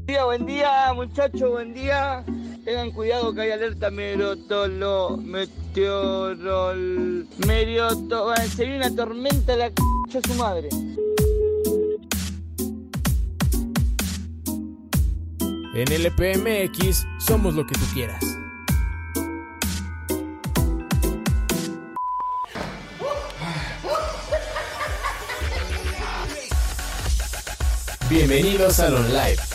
Buen día, buen día, muchachos, buen día. Tengan cuidado que hay alerta merotolo, meteorol, merioto. Se viene una tormenta de la c su madre. En LPMX somos lo que tú quieras. Bienvenidos al OnLive.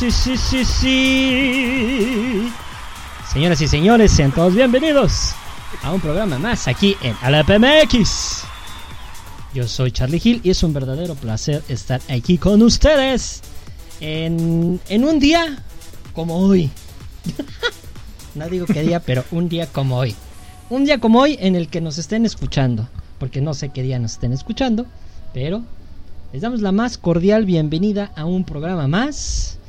Sí, sí, sí, sí. Señoras y señores, sean todos bienvenidos a un programa más aquí en ALPMX. Yo soy Charlie Hill y es un verdadero placer estar aquí con ustedes en, en un día como hoy. no digo qué día, pero un día como hoy. Un día como hoy en el que nos estén escuchando. Porque no sé qué día nos estén escuchando, pero les damos la más cordial bienvenida a un programa más.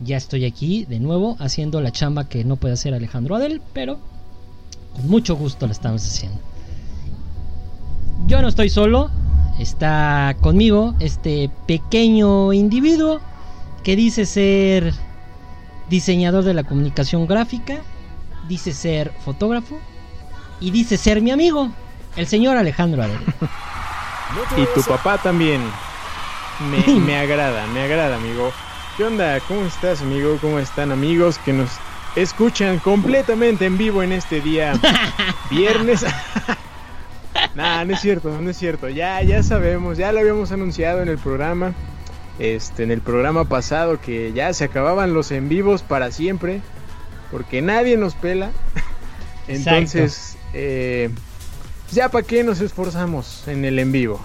Ya estoy aquí de nuevo haciendo la chamba que no puede hacer Alejandro Adel, pero con mucho gusto la estamos haciendo. Yo no estoy solo, está conmigo este pequeño individuo que dice ser diseñador de la comunicación gráfica, dice ser fotógrafo y dice ser mi amigo, el señor Alejandro Adel. Y tu papá también. Me, me agrada, me agrada, amigo. ¿Qué onda? ¿Cómo estás, amigo? ¿Cómo están, amigos que nos escuchan completamente en vivo en este día viernes? nah, no es cierto, no es cierto. Ya, ya sabemos, ya lo habíamos anunciado en el programa. Este, en el programa pasado que ya se acababan los en vivos para siempre. Porque nadie nos pela. Entonces, eh, ya para qué nos esforzamos en el en vivo.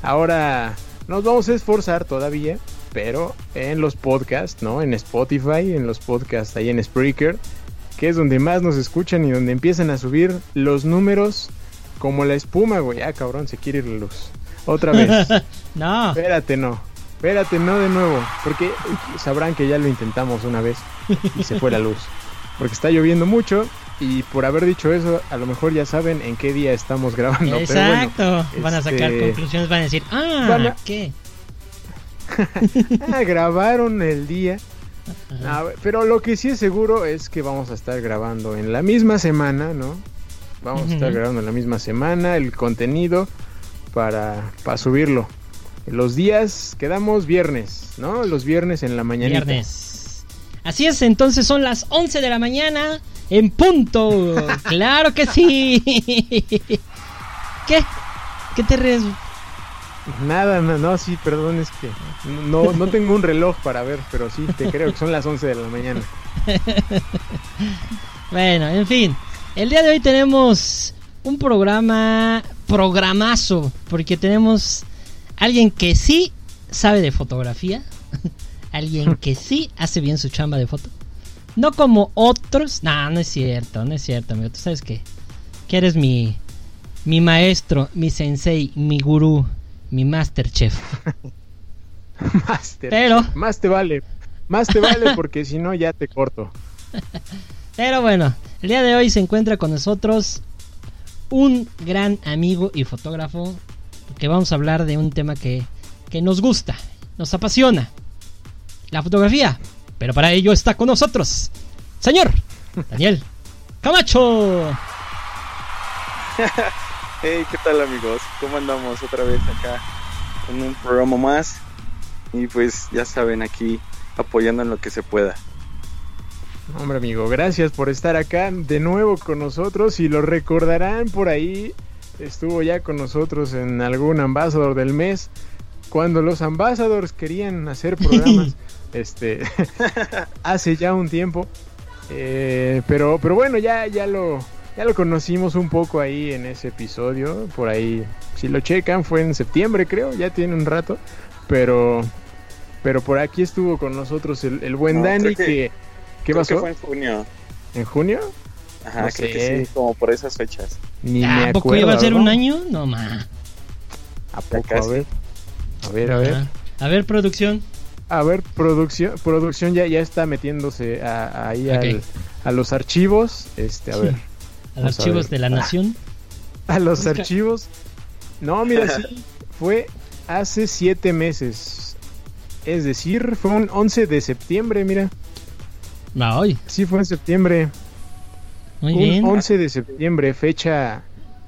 Ahora nos vamos a esforzar todavía, pero en los podcasts, ¿no? En Spotify, en los podcasts ahí en Spreaker, que es donde más nos escuchan y donde empiezan a subir los números como la espuma, güey. Ah, cabrón, se quiere ir la luz. Otra vez. no. Espérate, no. Espérate, no de nuevo. Porque sabrán que ya lo intentamos una vez y se fue la luz. Porque está lloviendo mucho y por haber dicho eso, a lo mejor ya saben en qué día estamos grabando. Exacto. van a sacar este, conclusiones, van a decir, ah, ¿qué? ah, grabaron el día. pero lo que sí es seguro es que vamos a estar grabando en la misma semana, ¿no? Vamos a estar grabando en la misma semana el contenido para, para subirlo. Los días quedamos viernes, ¿no? Los viernes en la mañana. Viernes. Así es, entonces son las 11 de la mañana en punto. claro que sí. ¿Qué? ¿Qué te ríes? Nada, no, no, sí, perdón, es que no, no tengo un reloj para ver, pero sí, te creo que son las 11 de la mañana. bueno, en fin, el día de hoy tenemos un programa, programazo, porque tenemos alguien que sí sabe de fotografía, alguien que sí hace bien su chamba de foto, no como otros. No, no es cierto, no es cierto, amigo. Tú sabes que, que eres mi, mi maestro, mi sensei, mi gurú, mi master chef. master. Pero. Más te vale. Más te vale porque si no ya te corto. Pero bueno, el día de hoy se encuentra con nosotros un gran amigo y fotógrafo porque vamos a hablar de un tema que, que nos gusta, nos apasiona, la fotografía. Pero para ello está con nosotros, señor Daniel Camacho. Hey, ¿qué tal amigos? ¿Cómo andamos otra vez acá en un programa más? Y pues ya saben, aquí apoyando en lo que se pueda. Hombre amigo, gracias por estar acá de nuevo con nosotros y lo recordarán por ahí. Estuvo ya con nosotros en algún ambasador del mes. Cuando los ambasadores querían hacer programas, este, hace ya un tiempo. Eh, pero, pero bueno, ya, ya lo, ya lo conocimos un poco ahí en ese episodio. Por ahí, si lo checan, fue en septiembre, creo. Ya tiene un rato. Pero, pero por aquí estuvo con nosotros el, el buen No, Dani. creo que- Que, ¿Qué Creo pasó? que fue en junio. ¿En junio? Ajá, No creo sé. que sí, como por esas fechas. Ni ¿A me poco acuerdo. iba a ser ¿no? un año? No, ma. ¿A poco? A ver. A ver, a ver. Ah, A ver, producción. A ver, producción, producción ya, ya está metiéndose a- ahí al- a los archivos. Este, a ver. A los archivos de la Ah. nación. A los Busca. archivos. No, mira, sí. Fue hace siete meses. Es decir, fue un 11 de septiembre, mira. Va hoy. Sí, fue en septiembre. Muy un bien. 11 de septiembre, fecha,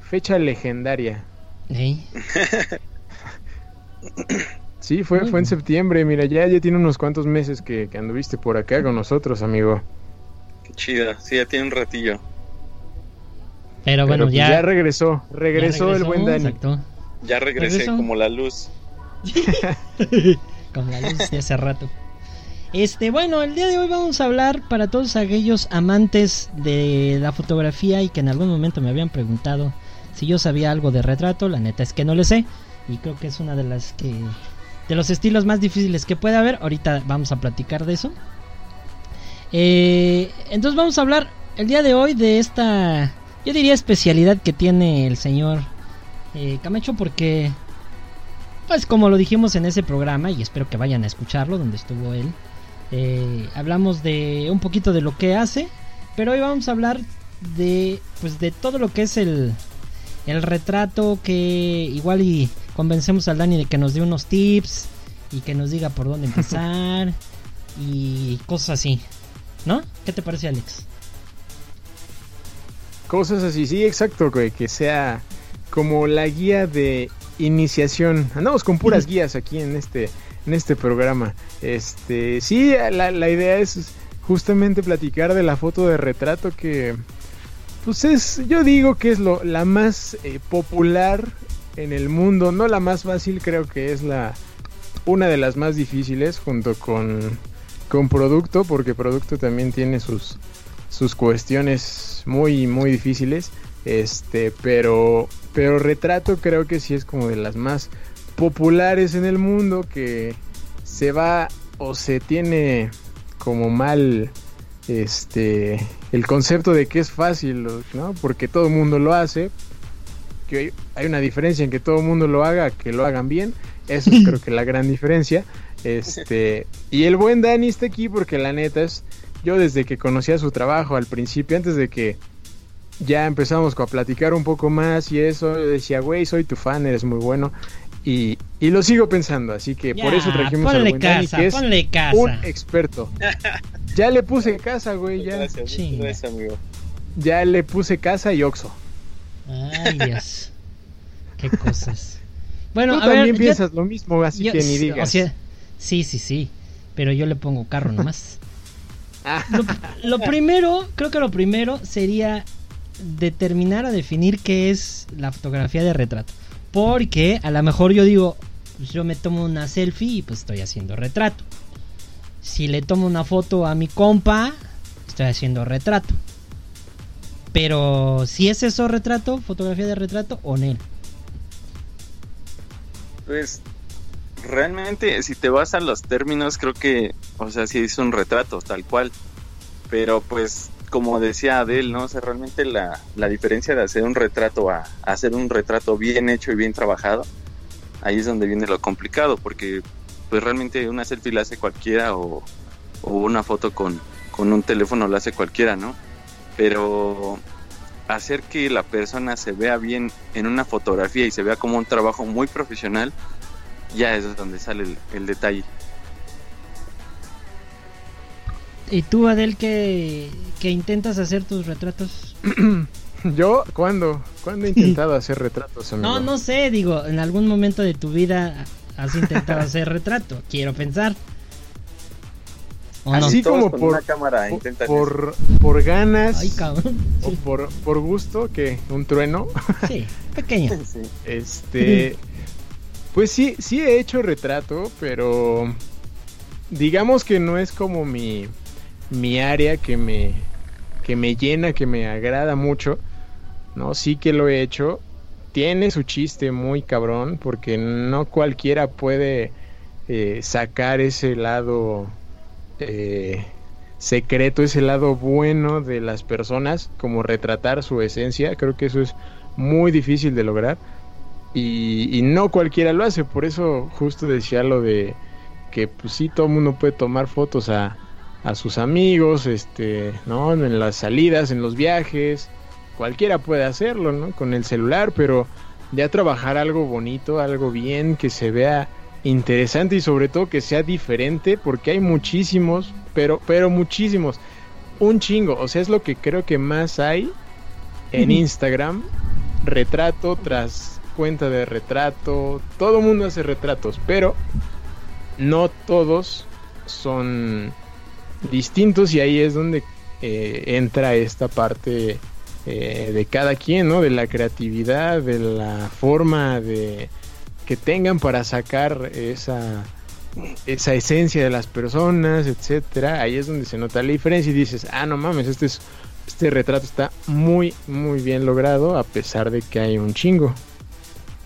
fecha legendaria. Ey, Sí, fue, Muy fue en septiembre. Mira, ya, ya tiene unos cuantos meses que, que anduviste por acá con nosotros, amigo. Qué chido. Sí, ya tiene un ratillo. Pero bueno, pues ya. ya regresó, ya regresó el buen Dani. Exacto. Ya regresé ¿Regresó? como la luz. Con la luz de hace rato. Este, bueno, el día de hoy vamos a hablar para todos aquellos amantes de la fotografía y que en algún momento me habían preguntado si yo sabía algo de retrato. La neta es que no le sé. Y creo que es una de las que. de los estilos más difíciles que puede haber. Ahorita vamos a platicar de eso. Eh, entonces vamos a hablar el día de hoy de esta. Yo diría especialidad que tiene el señor eh, Camacho porque pues como lo dijimos en ese programa, y espero que vayan a escucharlo, donde estuvo él, eh, hablamos de un poquito de lo que hace, pero hoy vamos a hablar de, pues de todo lo que es el, el retrato, que igual y convencemos al Dani de que nos dé unos tips y que nos diga por dónde empezar y cosas así, ¿no? ¿Qué te parece, Alex? Cosas así, sí, exacto, güey, que sea como la guía de iniciación. Andamos con puras guías aquí en este, en este programa. Este, sí, la, la idea es justamente platicar de la foto de retrato que, pues es, yo digo que es lo, la más eh, popular en el mundo, no la más fácil, creo que es la, una de las más difíciles junto con, con producto, porque producto también tiene sus, sus cuestiones muy, muy difíciles. Este, pero, pero retrato creo que sí es como de las más populares en el mundo que se va o se tiene como mal este el concepto de que es fácil, ¿no? Porque todo el mundo lo hace. Que hay, una diferencia en que todo el mundo lo haga, que lo hagan bien. Eso es creo que la gran diferencia. Este, y el buen Dani está aquí porque la neta es yo desde que conocía su trabajo al principio, antes de que ya empezamos a platicar un poco más y eso, yo decía, güey, soy tu fan, eres muy bueno. Y, y lo sigo pensando, así que por eso trajimos Dani, casa, que es ponle casa. un experto. Ya le puse casa, güey, ya, Gracias, amigo. ya le puse casa y Oxo. Ay, Dios. Qué cosas. Bueno, Tú a ver, también yo- piensas lo mismo, así yo- que ni o digas. sea, sí, sí, sí. Pero yo le pongo carro nomás. Lo, lo primero, creo que lo primero sería determinar o definir qué es la fotografía de retrato. Porque a lo mejor yo digo, pues yo me tomo una selfie y pues estoy haciendo retrato. Si le tomo una foto a mi compa, estoy haciendo retrato. Pero si es eso retrato, fotografía de retrato o no. Pues realmente si te vas a los términos creo que, o sea, sí es un retrato tal cual. Pero pues como decía Adel, ¿no? O sea, realmente la, la diferencia de hacer un retrato a, a hacer un retrato bien hecho y bien trabajado, ahí es donde viene lo complicado, porque pues realmente una selfie la hace cualquiera o, o una foto con, con un teléfono la hace cualquiera, ¿no? Pero hacer que la persona se vea bien en una fotografía y se vea como un trabajo muy profesional, ya es donde sale el, detalle. ¿Y tú, Adel, que, que intentas hacer tus retratos? ¿Yo? ¿Cuándo? ¿Cuándo he intentado hacer retratos, amigo? No, no sé, digo, en algún momento de tu vida has intentado hacer retrato, quiero pensar. Así como por, cámara por, por, ganas o por, por gusto, que un trueno. Sí, pequeño. Este, pues sí, sí he hecho retrato, pero digamos que no es como mi, mi área que me, que me llena, que me agrada mucho. No, sí que lo he hecho. Tiene su chiste muy cabrón, porque no cualquiera puede eh, sacar ese lado eh, secreto, ese lado bueno de las personas, como retratar su esencia. Creo que eso es muy difícil de lograr. Y, no cualquiera lo hace, por eso justo decía lo de que pues sí, todo el mundo puede tomar fotos a, a sus amigos, este, ¿no? En las salidas, en los viajes, cualquiera puede hacerlo, ¿no? Con el celular, pero ya trabajar algo bonito, algo bien, que se vea interesante y sobre todo que sea diferente porque hay muchísimos, pero pero muchísimos, un chingo, o sea, es lo que creo que más hay en Instagram, retrato tras cuenta de retrato, todo mundo hace retratos, pero no todos son distintos y ahí es donde eh, entra esta parte eh, de cada quien, ¿no? De la creatividad, de la forma de que tengan para sacar esa, esa esencia de las personas, etcétera, ahí es donde se nota la diferencia y dices, ah, no mames, este, es, este retrato está muy, muy bien logrado a pesar de que hay un chingo.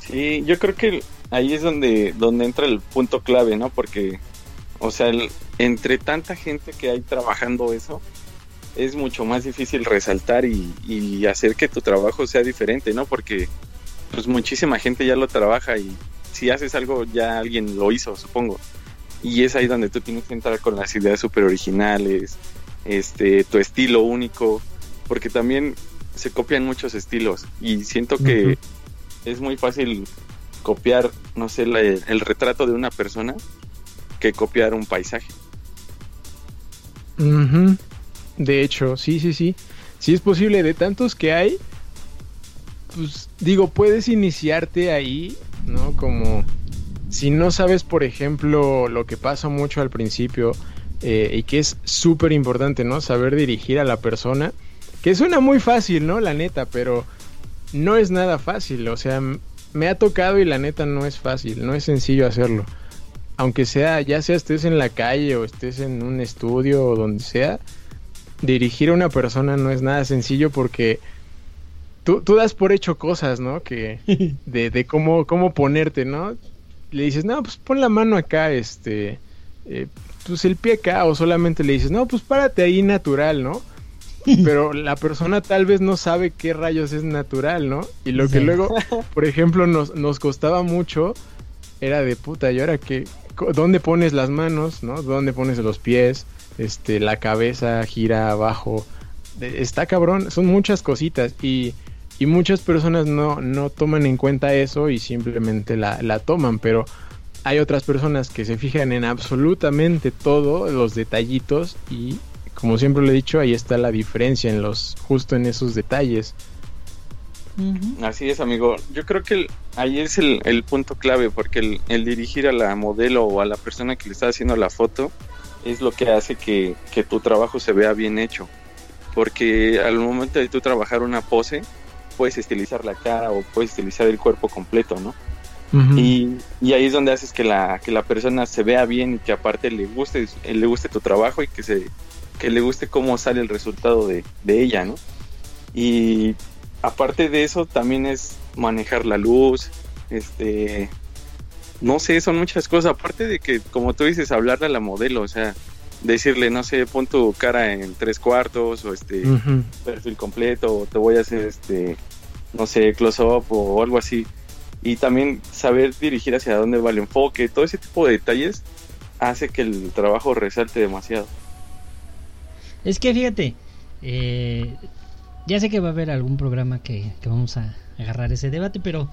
Sí, yo creo que ahí es donde, donde entra el punto clave, ¿no? Porque, o sea, entre tanta gente que hay trabajando eso, es mucho más difícil resaltar y, hacer que tu trabajo sea diferente, ¿no? Porque pues muchísima gente ya lo trabaja y si haces algo ya alguien lo hizo, supongo. Y es ahí donde tú tienes que entrar con las ideas súper originales, este, tu estilo único, porque también se copian muchos estilos y siento que es muy fácil copiar, no sé, el retrato de una persona que copiar un paisaje. De hecho, sí, sí, sí. Si es posible, de tantos que hay, pues digo, puedes iniciarte ahí, ¿no? Como si no sabes, por ejemplo, lo que pasa mucho al principio eh, y que es súper importante, ¿no? Saber dirigir a la persona, que suena muy fácil, ¿no? La neta, pero no es nada fácil, o sea, me ha tocado y la neta no es fácil, no es sencillo hacerlo. Aunque sea, ya sea estés en la calle o estés en un estudio o donde sea, dirigir a una persona no es nada sencillo porque tú, tú das por hecho cosas, ¿no? Que de, de cómo, cómo ponerte, ¿no? Le dices, no, pues pon la mano acá, este, eh, pues el pie acá, o solamente le dices, no, pues párate ahí natural, ¿no? Pero la persona tal vez no sabe qué rayos es natural, ¿no? Y lo que luego, por ejemplo, nos, nos costaba mucho era de puta, ¿y ahora qué? ¿Dónde pones las manos, no? ¿Dónde pones los pies? Este, la cabeza gira abajo. Está cabrón, son muchas cositas y y muchas personas no, no toman en cuenta eso y simplemente la, la toman, pero hay otras personas que se fijan en absolutamente todo, los detallitos y como siempre lo he dicho, ahí está la diferencia en los justo en esos detalles. Así es, amigo. Yo creo que ahí es el, el, punto clave, porque el, el, dirigir a la modelo o a la persona que le está haciendo la foto es lo que hace que, que tu trabajo se vea bien hecho. Porque al momento de tú trabajar una pose, puedes estilizar la cara o puedes estilizar el cuerpo completo, ¿no? y, ahí es donde haces que la, que la persona se vea bien y que aparte le guste, le guste tu trabajo y que, se, que le guste cómo sale el resultado de, ella, ¿no? Y aparte de eso también es manejar la luz, este, no sé, son muchas cosas, aparte de que como tú dices, hablarle a la modelo, o sea, decirle, no sé, pon tu cara en tres cuartos o este perfil completo o te voy a hacer este, no sé, close up o algo así. Y también saber dirigir hacia dónde va el enfoque, todo ese tipo de detalles hace que el trabajo resalte demasiado. Es que fíjate, eh, ya sé que va a haber algún programa que, vamos a agarrar ese debate, pero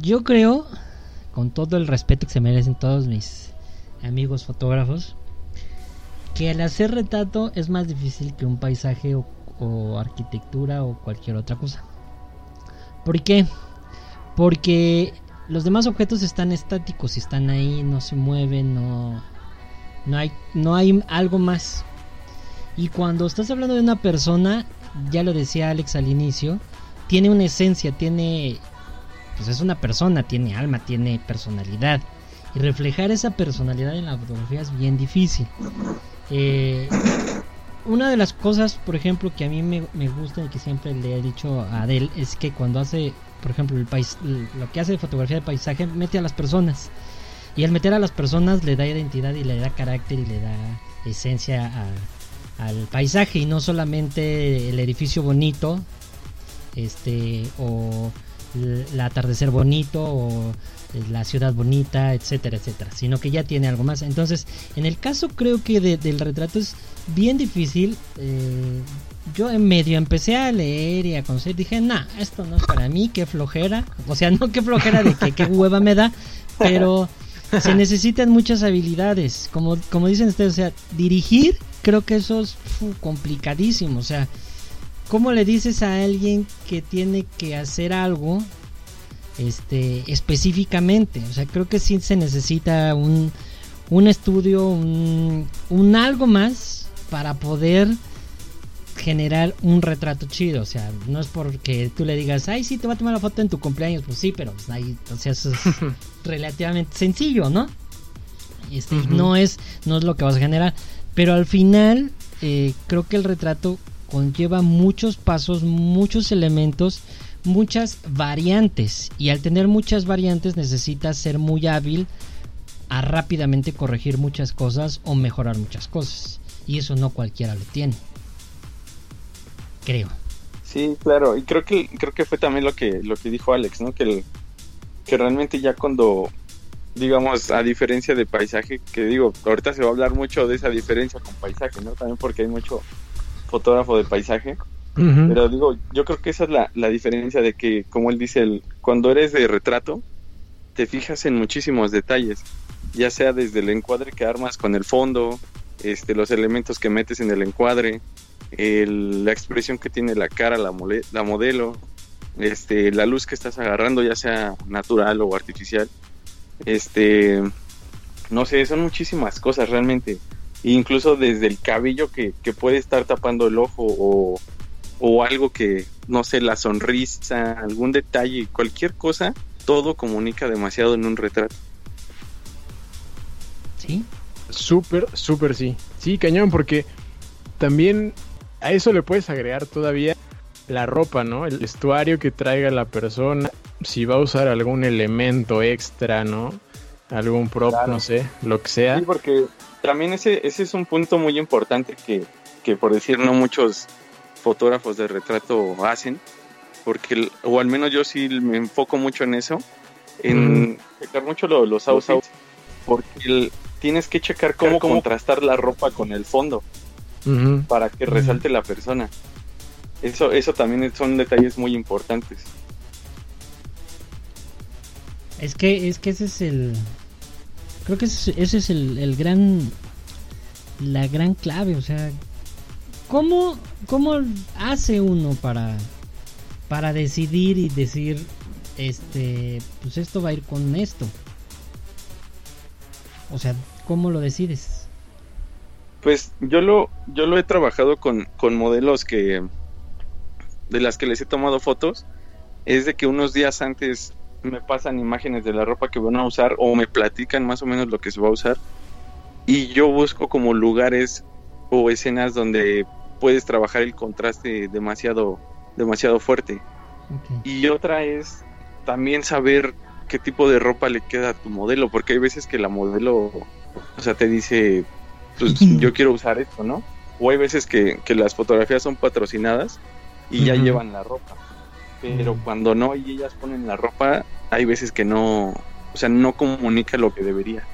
yo creo, con todo el respeto que se merecen todos mis amigos fotógrafos, que al hacer retrato es más difícil que un paisaje o, o arquitectura o cualquier otra cosa. ¿Por qué? Porque los demás objetos están estáticos, están ahí, no se mueven, no, no, hay, no hay algo más. Y cuando estás hablando de una persona, ya lo decía Alex al inicio, tiene una esencia, tiene, pues es una persona, tiene alma, tiene personalidad. Y reflejar esa personalidad en la fotografía es bien difícil. Eh, una de las cosas, por ejemplo, que a mí me, gusta y que siempre le he dicho a Adel es que cuando hace, por ejemplo, el pais lo que hace de fotografía de paisaje, mete a las personas. Y al meter a las personas le da identidad y le da carácter y le da esencia a, al paisaje y no solamente el edificio bonito, este, o el atardecer bonito, o la ciudad bonita, etcétera, etcétera, sino que ya tiene algo más. Entonces, en el caso creo que de, del retrato es bien difícil. Eh, yo en medio empecé a leer y a conocer, dije, nah, esto no es para mí, qué flojera. O sea, no qué flojera de que qué hueva me da, pero se necesitan muchas habilidades. Como, como dicen ustedes, o sea, dirigir, creo que eso es fu, complicadísimo. O sea, ¿cómo le dices a alguien que tiene que hacer algo este específicamente? O sea, creo que sí se necesita un, un estudio, un, un algo más para poder generar un retrato chido. O sea, no es porque tú le digas, ay, sí, te va a tomar la foto en tu cumpleaños. Pues sí, pero pues, ahí, o sea, eso es relativamente sencillo, ¿no? Este, uh -huh. no, es, no es lo que vas a generar. Pero al final, eh, creo que el retrato conlleva muchos pasos, muchos elementos, muchas variantes. Y al tener muchas variantes necesitas ser muy hábil a rápidamente corregir muchas cosas o mejorar muchas cosas. Y eso no cualquiera lo tiene creo. Sí, claro, y creo que creo que fue también lo que lo que dijo Alex, ¿no? Que el, que realmente ya cuando digamos a diferencia de paisaje, que digo, ahorita se va a hablar mucho de esa diferencia con paisaje, ¿no? También porque hay mucho fotógrafo de paisaje. Uh -huh. Pero digo, yo creo que esa es la, la diferencia de que, como él dice, el, cuando eres de retrato, te fijas en muchísimos detalles, ya sea desde el encuadre que armas con el fondo, este, los elementos que metes en el encuadre, el, la expresión que tiene la cara, la, mole, la modelo, este, la luz que estás agarrando, ya sea natural o artificial. Este, no sé, son muchísimas cosas realmente. Incluso desde el cabello que, que puede estar tapando el ojo o, o algo que, no sé, la sonrisa, algún detalle, cualquier cosa, todo comunica demasiado en un retrato. Sí. Súper, súper sí. Sí, cañón, porque también a eso le puedes agregar todavía la ropa, ¿no? El vestuario que traiga la persona, si va a usar algún elemento extra, ¿no? Algún prop, claro. no sé, lo que sea. Sí, porque también ese, ese es un punto muy importante que, que por decir no muchos fotógrafos de retrato hacen, porque, o al menos yo sí me enfoco mucho en eso, en mm. checar mucho lo, los outfits, porque el, tienes que checar cómo, cómo contrastar la ropa con el fondo. Uh -huh. para que resalte uh -huh. la persona. Eso, eso también son detalles muy importantes. Es que, es que ese es el. Creo que ese, es el, el, gran. La gran clave, o sea. ¿Cómo, cómo hace uno para. Para decidir y decir. Este. Pues esto va a ir con esto. O sea, ¿cómo lo decides? Pues yo lo, yo lo he trabajado con, con modelos que de las que les he tomado fotos. Es de que unos días antes me pasan imágenes de la ropa que van a usar o me platican más o menos lo que se va a usar. Y yo busco como lugares o escenas donde puedes trabajar el contraste demasiado, demasiado fuerte. Okay. Y otra es también saber qué tipo de ropa le queda a tu modelo, porque hay veces que la modelo, o sea, te dice, pues yo quiero usar esto, ¿no? O hay veces que, que las fotografías son patrocinadas y uh -huh. ya llevan la ropa. Pero cuando no y ellas ponen la ropa, hay veces que no, o sea, no comunica lo que debería.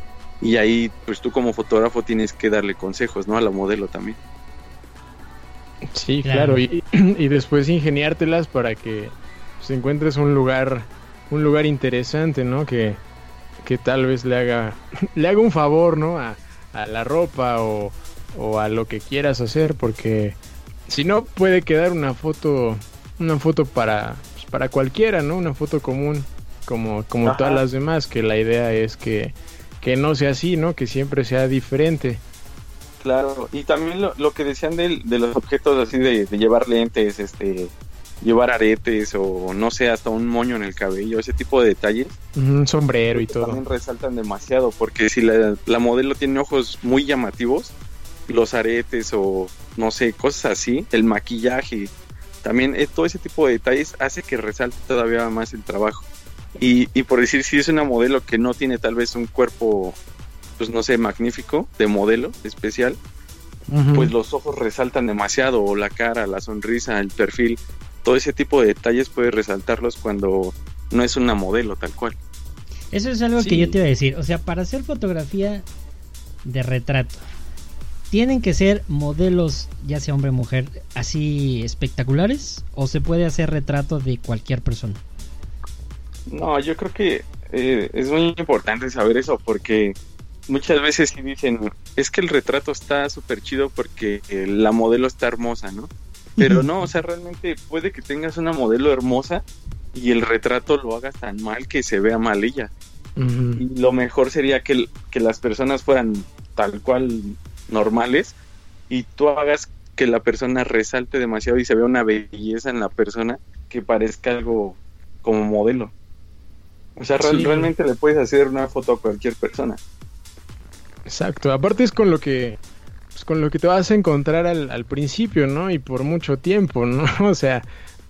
Y ahí, pues tú como fotógrafo tienes que darle consejos, ¿no? A la modelo también. Sí, claro, y, y, después ingeniártelas para que pues, encuentres un lugar, un lugar interesante, ¿no? Que, que tal vez le haga, le haga un favor, ¿no? A, a la ropa o, o a lo que quieras hacer, porque si no puede quedar una foto, una foto para, pues, para cualquiera, ¿no? Una foto común, como, como todas las demás, que la idea es que, que no sea así, ¿no? Que siempre sea diferente. Claro, y también lo, lo que decían de, de, los objetos así de, de, llevar lentes, este, llevar aretes o no sé, hasta un moño en el cabello, ese tipo de detalles. Un sombrero y todo. También resaltan demasiado, porque si la, la modelo tiene ojos muy llamativos, los aretes o no sé, cosas así, el maquillaje, también eh, todo ese tipo de detalles hace que resalte todavía más el trabajo. Y, y por decir, si es una modelo que no tiene tal vez un cuerpo pues no sé, magnífico, de modelo especial, uh -huh. pues los ojos resaltan demasiado, o la cara, la sonrisa, el perfil, todo ese tipo de detalles puede resaltarlos cuando no es una modelo tal cual. Eso es algo sí. que yo te iba a decir, o sea, para hacer fotografía de retrato, ¿tienen que ser modelos, ya sea hombre o mujer, así espectaculares? ¿O se puede hacer retrato de cualquier persona? No, yo creo que eh, es muy importante saber eso porque muchas veces sí dicen, es que el retrato está súper chido porque la modelo está hermosa, ¿no? Pero no, o sea, realmente puede que tengas una modelo hermosa y el retrato lo hagas tan mal que se vea mal ella. Uh -huh. Y lo mejor sería que, que las personas fueran tal cual normales y tú hagas que la persona resalte demasiado y se vea una belleza en la persona que parezca algo como modelo. O sea, sí. realmente le puedes hacer una foto a cualquier persona. Exacto, aparte es con lo que pues con lo que te vas a encontrar al, al, principio, ¿no? Y por mucho tiempo, ¿no? O sea,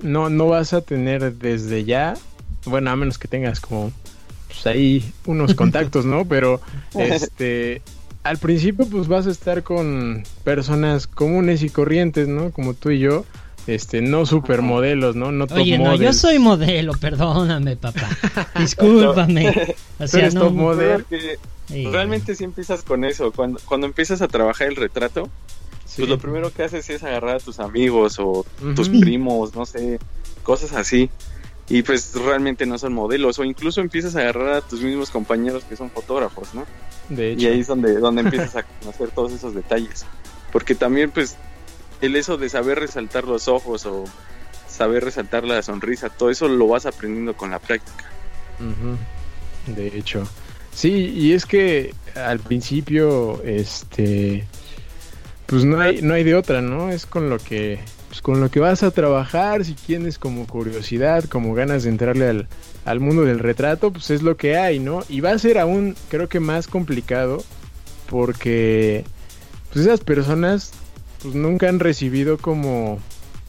no, no vas a tener desde ya, bueno, a menos que tengas como pues ahí unos contactos, ¿no? Pero este al principio pues vas a estar con personas comunes y corrientes, ¿no? Como tú y yo, este, no supermodelos, ¿no? No top Oye, no, models. yo soy modelo, perdóname, papá. Discúlpame. o sea, no, top model. Sí. Realmente sí empiezas con eso. Cuando, cuando empiezas a trabajar el retrato, sí. pues lo primero que haces es agarrar a tus amigos o uh -huh. tus primos, no sé, cosas así. Y pues realmente no son modelos. O incluso empiezas a agarrar a tus mismos compañeros que son fotógrafos, ¿no? De hecho. Y ahí es donde, donde empiezas a conocer todos esos detalles. Porque también, pues, el eso de saber resaltar los ojos o saber resaltar la sonrisa, todo eso lo vas aprendiendo con la práctica. Uh -huh. De hecho. Sí, y es que al principio, este, pues no hay, no hay de otra, ¿no? Es con lo que, pues con lo que vas a trabajar, si tienes como curiosidad, como ganas de entrarle al, al mundo del retrato, pues es lo que hay, ¿no? Y va a ser aún, creo que más complicado, porque, pues esas personas, pues nunca han recibido como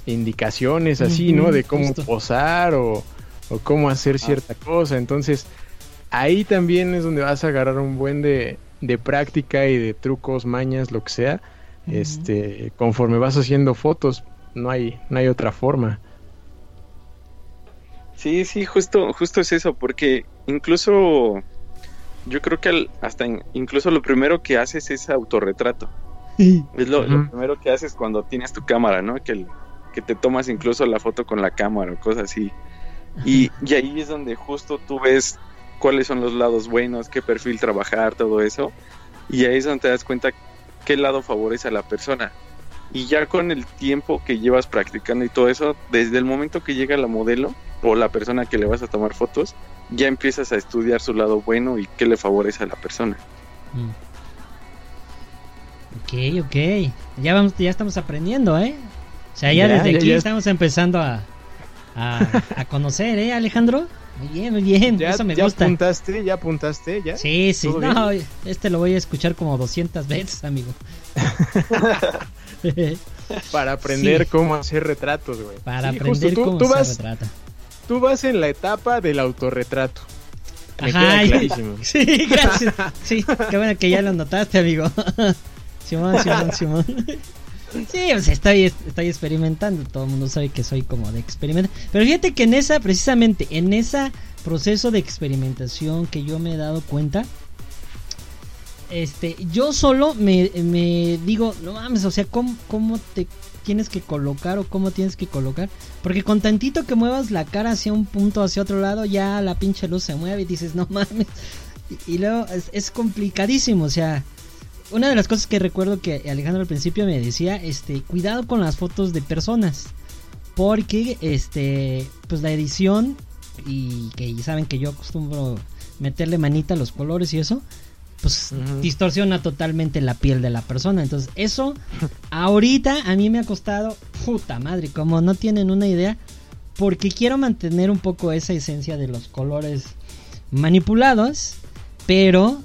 indicaciones así, uh -huh, ¿no? De cómo justo. posar o, o cómo hacer cierta ah. cosa, entonces ahí también es donde vas a agarrar un buen de, de práctica y de trucos, mañas, lo que sea, uh -huh. este, conforme vas haciendo fotos, no hay, no hay otra forma. Sí, sí, justo, justo es eso, porque incluso yo creo que al, hasta in, incluso lo primero que haces es autorretrato. es lo, uh -huh. lo, primero que haces cuando tienes tu cámara, ¿no? Que, que te tomas incluso la foto con la cámara o cosas así. Y, y ahí es donde justo tú ves cuáles son los lados buenos, qué perfil trabajar, todo eso. Y ahí es donde te das cuenta qué lado favorece a la persona. Y ya con el tiempo que llevas practicando y todo eso, desde el momento que llega la modelo o la persona que le vas a tomar fotos, ya empiezas a estudiar su lado bueno y qué le favorece a la persona. Mm. Ok, ok. Ya, vamos, ya estamos aprendiendo, ¿eh? O sea, ya, ya desde ya, aquí ya. estamos empezando a, a, a conocer, ¿eh, Alejandro? Muy bien, muy bien, ¿Ya, eso me ya gusta. apuntaste? ¿Ya apuntaste? ¿Ya? Sí, sí, no, bien? este lo voy a escuchar como 200 veces, amigo. Para aprender sí. cómo hacer retratos, güey. Para sí, aprender tú, cómo tú vas, hacer retrato. Tú vas en la etapa del autorretrato. Me Ajá, clarísimo. Sí, gracias. Sí, qué bueno que ya lo notaste, amigo. Simón, Simón, Simón. Sí, pues estoy, estoy experimentando. Todo el mundo sabe que soy como de experimentar. Pero fíjate que en esa, precisamente, en ese proceso de experimentación que yo me he dado cuenta, este, yo solo me, me digo, no mames, o sea, ¿cómo, ¿cómo te tienes que colocar o cómo tienes que colocar? Porque con tantito que muevas la cara hacia un punto, hacia otro lado, ya la pinche luz se mueve y dices, no mames. Y, y luego es, es complicadísimo, o sea, una de las cosas que recuerdo que Alejandro al principio me decía, este, cuidado con las fotos de personas. Porque, este, pues la edición, y que saben que yo acostumbro meterle manita a los colores y eso, pues distorsiona totalmente la piel de la persona. Entonces, eso ahorita a mí me ha costado, puta madre, como no tienen una idea, porque quiero mantener un poco esa esencia de los colores manipulados, pero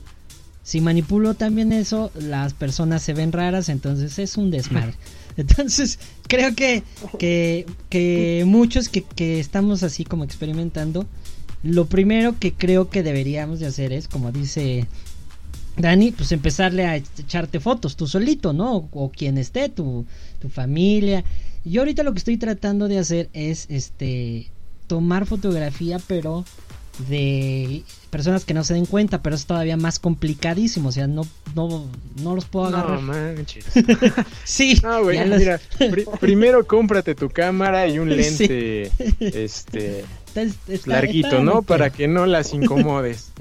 si manipulo también eso, las personas se ven raras, entonces es un desmadre. Entonces, creo que, que, que muchos que, que estamos así como experimentando, lo primero que creo que deberíamos de hacer es, como dice Dani, pues empezarle a echarte fotos tú solito, ¿no? O, quien esté, tu, tu familia. Yo ahorita lo que estoy tratando de hacer es, este, tomar fotografía, pero de personas que no se den cuenta, pero es todavía más complicadísimo, o sea, no, no, no los puedo agarrar. No manches. sí, No, güey, los- mira, pri- primero cómprate tu cámara y un Sí. lente este está- está- larguito, está ¿no? Para que no las incomodes.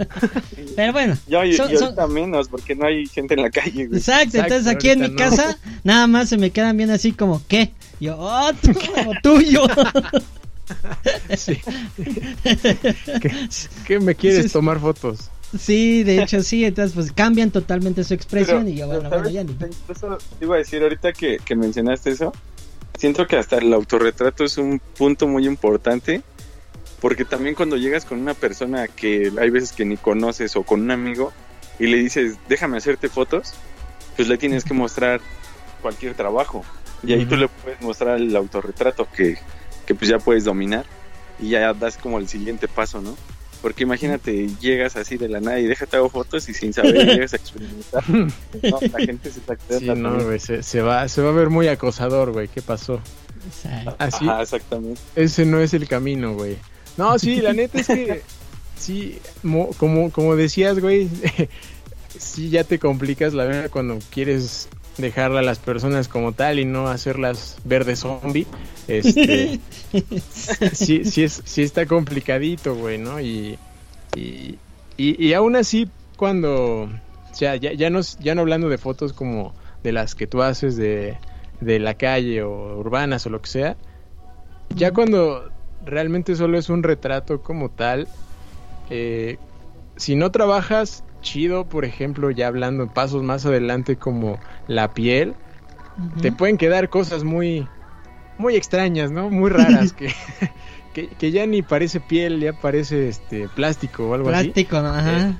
Pero bueno, Yo, y, son- y son- ahorita menos, porque no hay gente en la calle, güey. Exacto, Exacto, entonces aquí en mi no. casa nada más se me quedan bien así como, ¿qué? Yo, oh, tú, como tuyo. Sí. ¿Qué, qué me quieres Sí, sí. tomar fotos? sí, de hecho sí, entonces pues cambian totalmente su expresión Pero- y yo, bueno, bueno, ya ni... Incluso te iba a decir ahorita que, que mencionaste eso. Siento que hasta el autorretrato es un punto muy importante. Porque también cuando llegas con una persona que hay veces que ni conoces o con un amigo y le dices, déjame hacerte fotos, pues le tienes que mostrar cualquier trabajo. Y ahí tú Ujú. le puedes mostrar el autorretrato que, que pues ya puedes dominar y ya das como el siguiente paso, ¿no? Porque imagínate, llegas así de la nada y déjate hago fotos y sin saber llegas a experimentar. No, la gente se está Sí, no, güey, se, se va, se va a ver muy acosador, güey. ¿Qué pasó? Exacto. Así, Ajá, exactamente. ese no es el camino, güey. No, sí, la neta es que, sí, mo- como, como decías, güey, sí ya te complicas la verdad cuando quieres dejarla a las personas como tal y no hacerlas ver de zombie. Este, sí, sí, es, sí está complicadito, güey, ¿no? Y, y, y, y aún así, cuando, o sea, ya, ya, no, ya no hablando de fotos como de las que tú haces de, de la calle o urbanas o lo que sea, ya cuando realmente solo es un retrato como tal, eh, si no trabajas chido, por ejemplo, ya hablando en pasos más adelante como la piel, te pueden quedar cosas muy muy extrañas, ¿no? Muy raras que, que, que ya ni parece piel, ya parece este plástico o algo Plástico, ¿no? Ajá. así.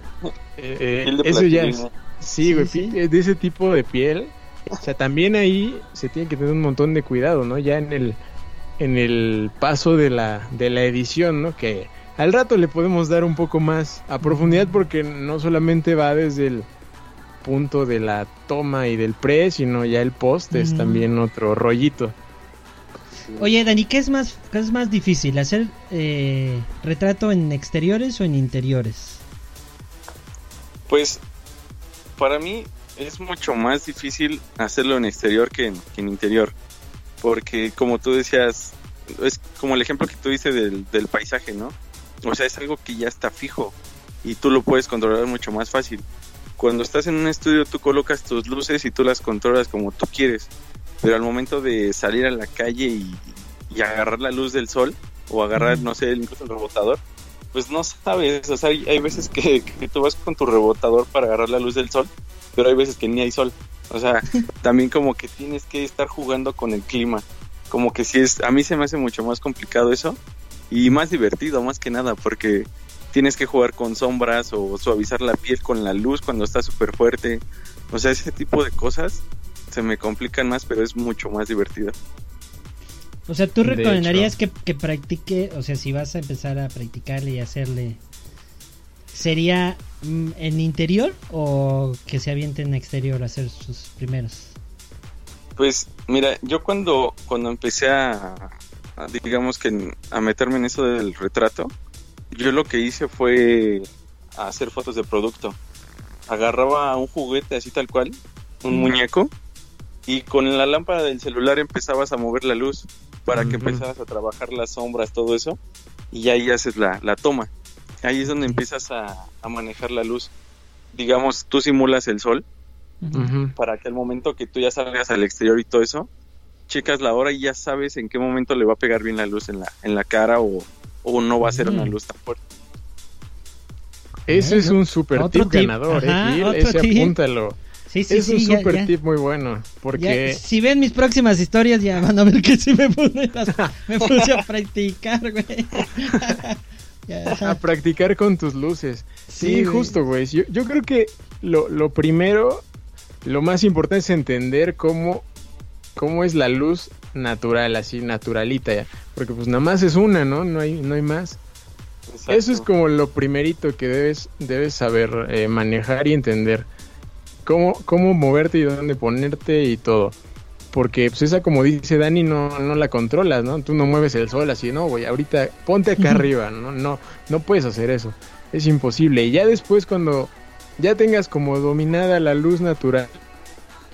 Eh, eh, eso ya es, sí, güey, Sí, sí. pi- de ese tipo de piel. O sea, también ahí se tiene que tener un montón de cuidado, ¿no? Ya en el en el paso de la de la edición, ¿no? Que al rato le podemos dar un poco más a profundidad porque no solamente va desde el punto de la toma y del pre, sino ya el post es también otro rollito. Oye, Dani, ¿qué es más, qué es más difícil? ¿Hacer eh, retrato en exteriores o en interiores? Pues para mí es mucho más difícil hacerlo en exterior que en, que en interior. Porque como tú decías, es como el ejemplo que tú dices del, del paisaje, ¿no? O sea, es algo que ya está fijo y tú lo puedes controlar mucho más fácil. Cuando estás en un estudio tú colocas tus luces y tú las controlas como tú quieres. Pero al momento de salir a la calle y, y agarrar la luz del sol o agarrar, no sé, incluso el rebotador, pues no sabes, o sea, hay, hay veces que, que tú vas con tu rebotador para agarrar la luz del sol, pero hay veces que ni hay sol. O sea, también como que tienes que estar jugando con el clima. Como que si es, a mí se me hace mucho más complicado eso y más divertido, más que nada, porque tienes que jugar con sombras o suavizar la piel con la luz cuando está súper fuerte. O sea, ese tipo de cosas se me complican más, pero es mucho más divertido. O sea, ¿tú recomendarías que, que practique, o sea, si vas a empezar a practicarle y hacerle, ¿sería mm, en interior o que se aviente en exterior a hacer sus primeros? Pues mira, yo cuando, cuando empecé a, a, digamos que a meterme en eso del retrato, yo lo que hice fue hacer fotos de producto. agarraba un juguete así tal cual, un muñeco, y con la lámpara del celular empezabas a mover la luz para que empezaras a trabajar las sombras, todo eso, y ahí haces la, la toma. Ahí es donde empiezas a, a manejar la luz. Digamos, tú simulas el sol para que al momento que tú ya salgas al exterior y todo eso, checas la hora y ya sabes en qué momento le va a pegar bien la luz en la, en la cara o, o no va a ser una luz tan fuerte. Ese es un super Otro tip, tip, ganador, ajá, eh, Gil, otro ese tip. apúntalo. Sí, sí, es sí. un ya- super ya- tip muy bueno, porque ya- si ven mis próximas historias ya van a ver que sí me puse, las- me puse a practicar, güey. Ajá. a practicar con tus luces. Sí, justo, güey. Yo, yo creo que lo, lo primero, lo más importante es entender cómo, cómo es la luz natural, así naturalita ya. Porque pues nada más es una, ¿no? No hay, no hay más. Eso es como lo primerito que debes, debes saber eh, manejar y entender. Cómo, cómo moverte y dónde ponerte y todo. Porque pues esa como dice Dani no, no la controlas, ¿no? Tú no mueves el sol así, no, güey, ahorita ponte acá arriba, ¿no? No, no puedes hacer eso. Es imposible. Y ya después cuando ya tengas como dominada la luz natural,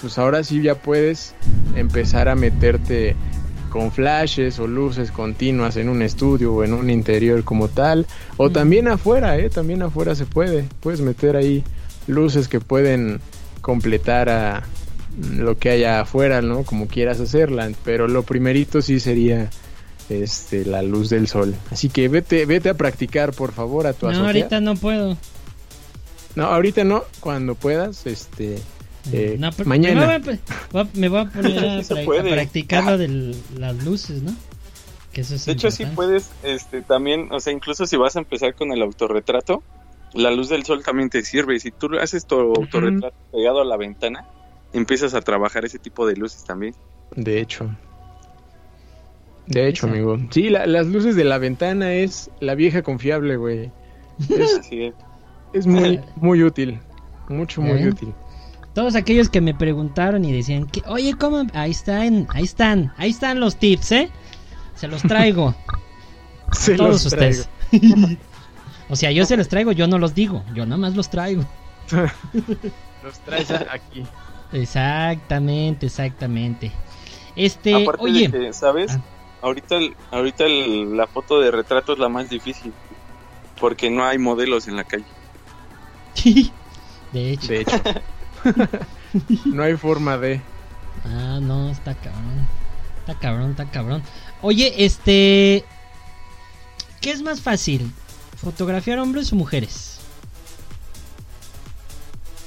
pues ahora sí ya puedes empezar a meterte con flashes o luces continuas en un estudio o en un interior como tal. O también afuera, ¿eh? También afuera se puede. Puedes meter ahí luces que pueden completar a lo que haya afuera, ¿no? Como quieras hacerla. Pero lo primerito sí sería este la luz del sol. Así que vete, vete a practicar, por favor, a tu No, azotea. ahorita no puedo. No, ahorita no, cuando puedas, este eh, No, pero mañana. Me voy, a, voy a- me voy a poner a, Sí se pra- a puede. practicar lo de las luces, ¿no? Que eso es De hecho, sí puedes, este, también, o sea, incluso si vas a empezar con el autorretrato, la luz del sol también te sirve. Si tú haces tu autorretrato pegado a la ventana, empiezas a trabajar ese tipo de luces también. De hecho. De hecho, amigo. Sí, la- las luces de la ventana es la vieja confiable, güey. Es, Así es. es muy, muy útil. Mucho, muy ¿Eh? útil. Todos aquellos que me preguntaron y decían que, oye, ¿cómo? Ahí están, ahí están, ahí están los tips, ¿eh? Se los traigo. Se todos los traigo. ustedes. o sea, yo se los traigo, yo no los digo, yo nada más los traigo. Los traes aquí. Exactamente, exactamente. Este, Aparte oye, de que, ¿sabes? Ah. Ahorita, el- ahorita el- la foto de retrato es la más difícil. Porque no hay modelos en la calle. de hecho, De hecho. no hay forma de. ah, no, está cabrón, está cabrón, está cabrón. Oye, este, ¿qué es más fácil? ¿Fotografiar hombres o mujeres?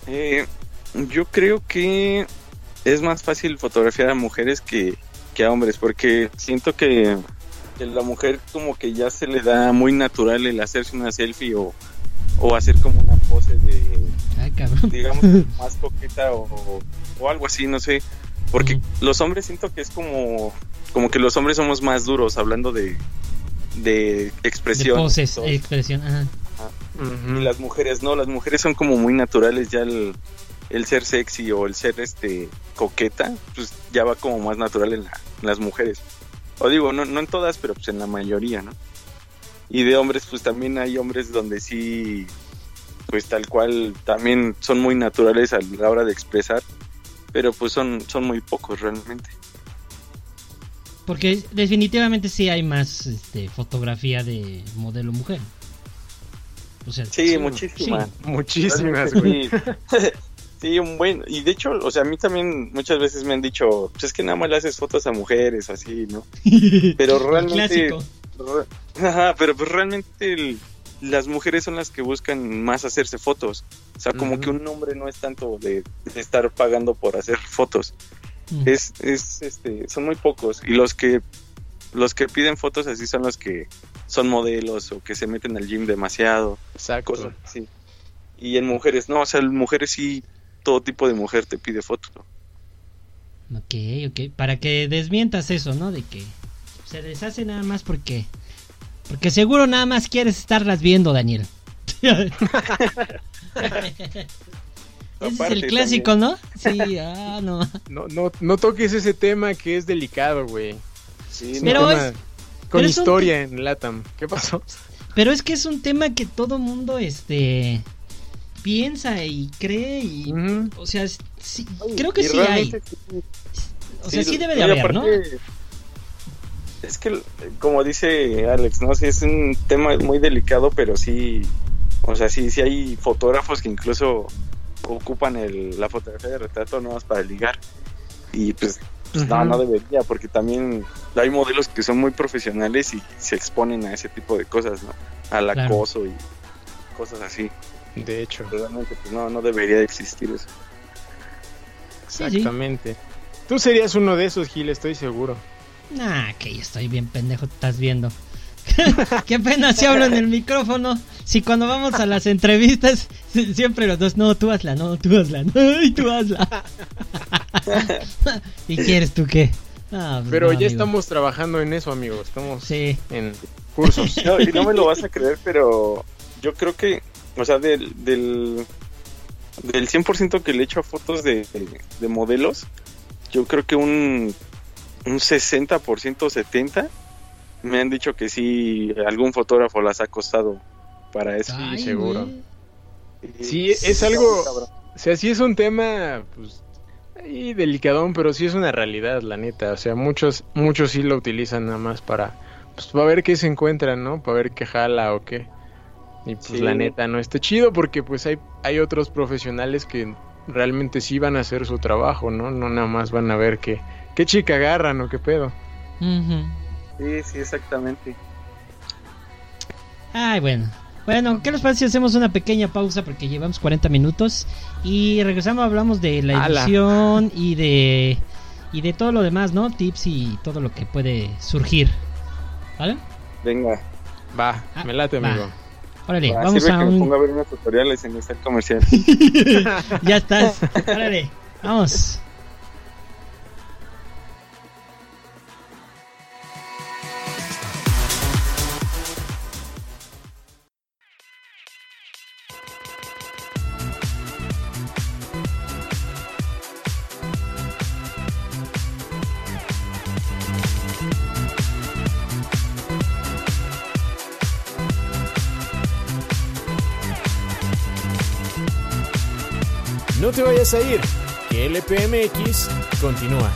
Eh, yo creo que es más fácil fotografiar a mujeres que, que a hombres, porque siento que, que la mujer como que ya se le da muy natural el hacerse una selfie o, o hacer como una pose de, Ay, cabrón. digamos, más coqueta o, o algo así, no sé. Porque los hombres siento que es como, como que los hombres somos más duros hablando de, de De expresión. poses, todo. expresión, ajá. Y las mujeres no, las mujeres son como muy naturales ya el, el ser sexy o el ser este coqueta, pues ya va como más natural en, la- en las mujeres. O digo, no, no en todas, pero pues en la mayoría, ¿no? Y de hombres, pues también hay hombres donde sí, pues tal cual, también son muy naturales a la hora de expresar, pero pues son, son muy pocos realmente. Porque definitivamente sí hay más este, fotografía de modelo mujer. O sea, Sí, muchísimas. Muchísimas, güey. Sí. Un buen. Y de hecho, o sea, a mí también muchas veces me han dicho, pues es que nada más le haces fotos a mujeres o así, ¿no? Pero realmente. clásico. re- Ajá, pero pues realmente el- las mujeres son las que buscan más hacerse fotos. O sea, como que un hombre no es tanto de, de estar pagando por hacer fotos. Es, es, este, son muy pocos. Y los que, los que piden fotos así son los que son modelos o que se meten al gym demasiado Exacto. cosas así. Y en mujeres, no, o sea, en mujeres sí, todo tipo de mujer te pide fotos. ¿no? Ok, ok. Para que desmientas eso, ¿no? De que se deshace nada más porque. Porque seguro nada más quieres estarlas viendo, Daniel. Ese es el clásico, ¿no? Sí, ah, no. No, no, no toques ese tema que es delicado, güey. Sí, Es un Pero tema es- con pero es un historia en Latam. ¿Qué pasó? Pero es que es un tema que todo mundo, este. Piensa y cree y... O sea, sí, creo que sí hay. sí- O sea, sí debe de haber, ¿no? Es que, como dice Alex, ¿no? Sí, es un tema muy delicado, pero sí, o sea, sí, sí hay fotógrafos que incluso ocupan el, la fotografía de retrato no más para ligar. Y pues, pues, no, debería, porque también hay modelos que son muy profesionales y se exponen a ese tipo de cosas, ¿no? Al Claro. acoso y cosas así. De hecho, Realmente, pues no, no debería de existir eso. Sí, sí. exactamente. Tú serías uno de esos, Gil, estoy seguro. Nah, que yo estoy bien pendejo, te estás viendo. Qué pena si hablo en el micrófono. Si cuando vamos a las entrevistas, si- siempre los dos, no, tú hazla, no, tú hazla, no, y tú hazla. ¿Y quieres tú qué? Ah, pues Pero no, ya amigo. estamos trabajando en eso, amigo. Estamos Sí, en cursos. No, y no me lo vas a creer, pero yo creo que, o sea, del, del, del 100% que le echo a fotos de, de modelos, yo creo que un, un 60%, 70% me han dicho que sí, algún fotógrafo las ha costado para eso. Ay, seguro. Sí, es algo- O sea, sí es un tema, pues, ahí delicadón, pero sí es una realidad, la neta. O sea, muchos, muchos sí lo utilizan nada más para, pues, para ver qué se encuentran, ¿no? Para ver qué jala o qué. Y pues Sí. la neta no está chido porque pues hay, hay otros profesionales que realmente sí van a hacer su trabajo, ¿no? No nada más van a ver qué, qué chica agarran o qué pedo. Sí, sí, exactamente. Ay, bueno. Bueno, ¿qué les parece si hacemos una pequeña pausa porque llevamos 40 minutos y regresamos hablamos de la edición y de y de todo lo demás, ¿no? Tips y todo lo que puede surgir. ¿Vale? Venga, Va, Ah, me late, va. amigo. Órale, va, vamos a que me un ponga a ver unos tutoriales en este comercial. Ya estás. Órale, vamos. Vayas a ir, que LPMX continúa.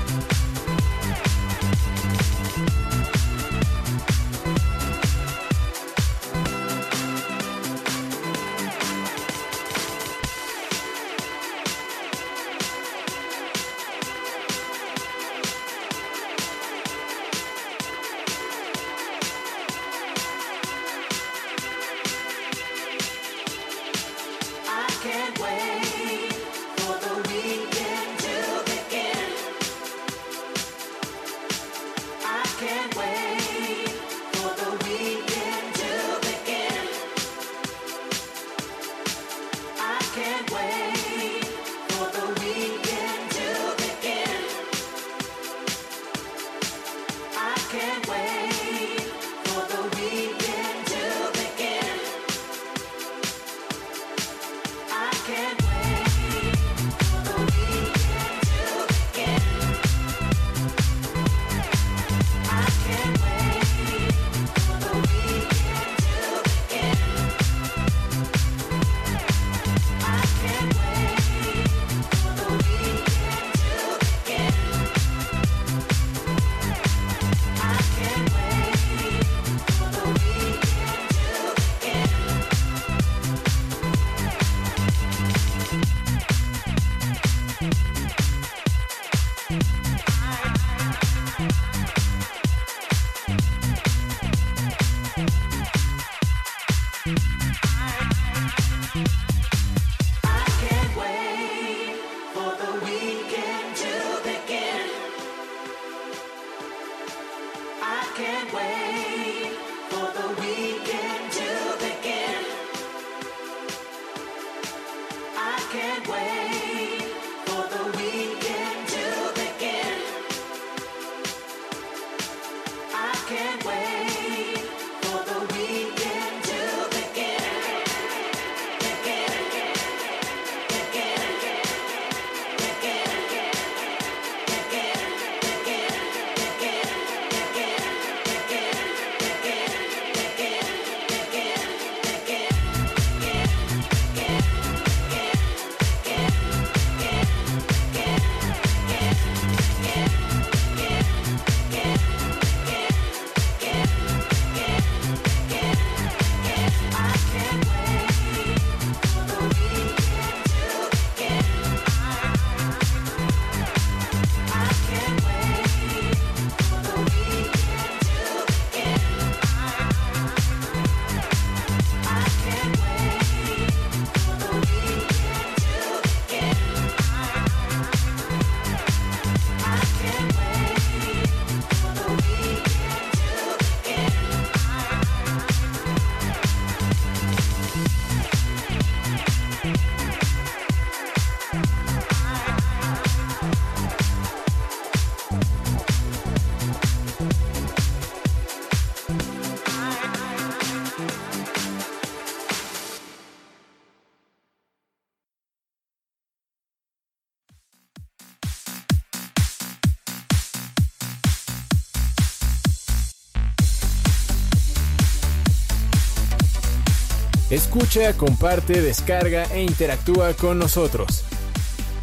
Escucha, comparte, descarga e interactúa con nosotros.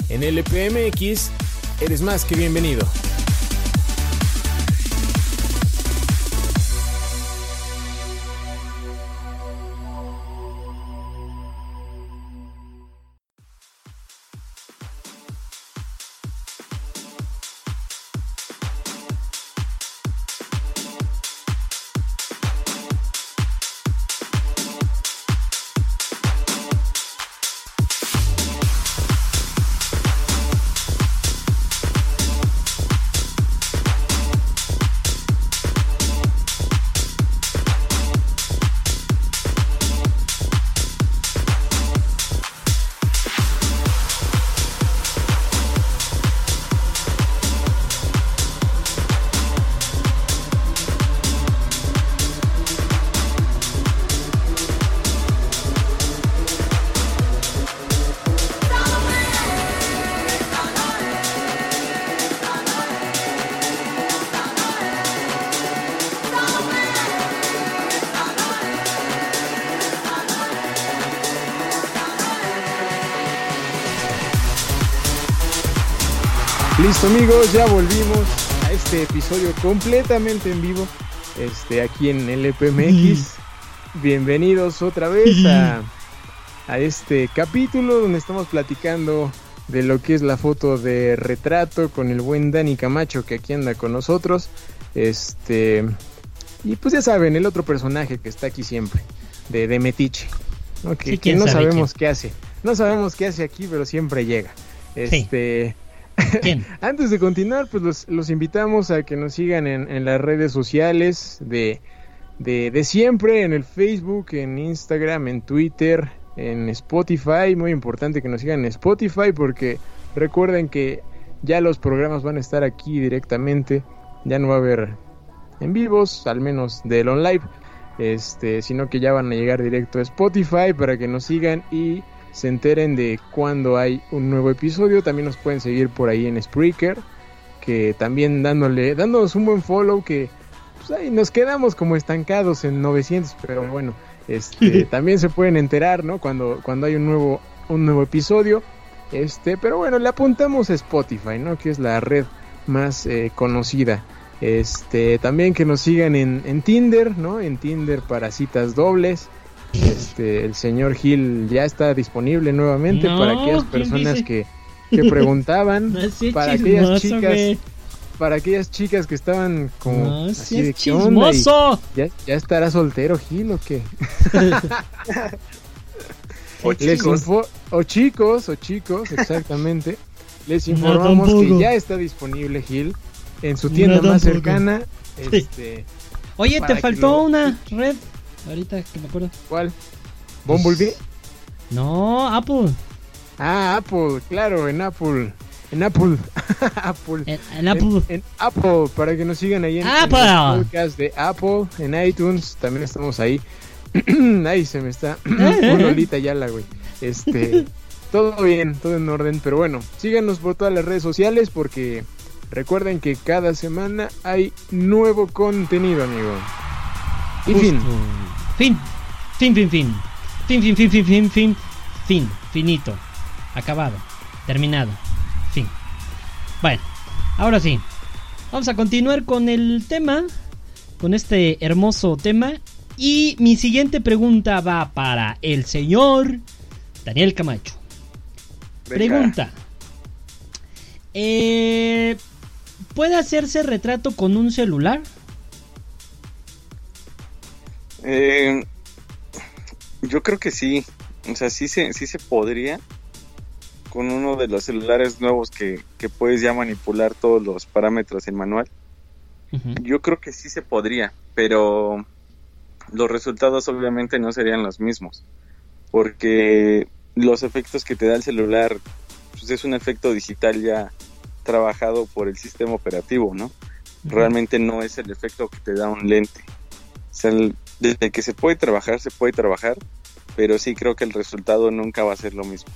En LPMX, eres más que bienvenido. Amigos, ya volvimos a este episodio completamente en vivo, este aquí en LPMX. Bienvenidos otra vez a, a este capítulo donde estamos platicando de lo que es la foto de retrato con el buen Dani Camacho que aquí anda con nosotros. Este y pues ya saben, el otro personaje que está aquí siempre, de, de Metiche, ¿no? que, Sí, que quién no sabe sabemos qué hace. No sabemos qué hace aquí, pero siempre llega. Este, Antes de continuar, pues los, invitamos a que nos sigan en, las redes sociales de, de, de siempre, en el Facebook, en Instagram, en Twitter, en Spotify. Muy importante que nos sigan en Spotify porque recuerden que ya los programas van a estar aquí directamente. Ya no va a haber en vivos, al menos del on live, este, sino que ya van a llegar directo a Spotify para que nos sigan y se enteren de cuando hay un nuevo episodio. También nos pueden seguir por ahí en Spreaker, que también dándole, dándonos un buen follow, que pues ahí nos quedamos como estancados en 900, pero bueno, este, también se pueden enterar, ¿no? Cuando, cuando hay un nuevo, un nuevo episodio. Este, pero bueno, le apuntamos a Spotify, ¿no? Que es la red más eh, conocida. Este, también que nos sigan en, en Tinder, ¿no? En Tinder para citas dobles. Este, el señor Gil ya está disponible nuevamente No, para aquellas ¿quién personas que, que preguntaban, para aquellas chicas, para aquellas chicas que estaban como No así de ¿qué onda? ¿Ya, ya estará soltero Gil o qué? O chicos. info- o chicos, o chicos, exactamente. Les No, informamos que ya está disponible Gil en su tienda No, más cercana. Este, Oye, te faltó lo- una red. Ahorita que me acuerdo. ¿Cuál? ¿Bumblebee? No, Apple. Ah, Apple, claro, en Apple. En Apple. Apple. En, en Apple. En, en Apple, para que nos sigan ahí en, en Apple. los podcasts de Apple, en iTunes, también estamos ahí. ahí se me está Eh, una olita ya la güey. Este, todo bien, todo en orden, pero bueno, síganos por todas las redes sociales porque recuerden que cada semana hay nuevo contenido, amigo. Y. Justo. Fin. Fin, fin, fin. Fin, fin, fin, fin, fin, fin. Fin. Finito. Acabado. Terminado. Fin. Bueno, ahora sí. Vamos a continuar con el tema. Con este hermoso tema. Y mi siguiente pregunta va para el señor Daniel Camacho. Pregunta. Eh, ¿Puede hacerse retrato con un celular? Eh, yo creo que sí. O sea, sí se, sí se podría. Con uno de los celulares nuevos que, que puedes ya manipular todos los parámetros en manual. Yo creo que sí se podría, pero los resultados obviamente no serían los mismos. Porque los efectos que te da el celular pues es un efecto digital ya trabajado por el sistema operativo, ¿no? Realmente no es el efecto que te da un lente. O sea, el- desde que se puede trabajar, se puede trabajar, pero sí creo que el resultado nunca va a ser lo mismo.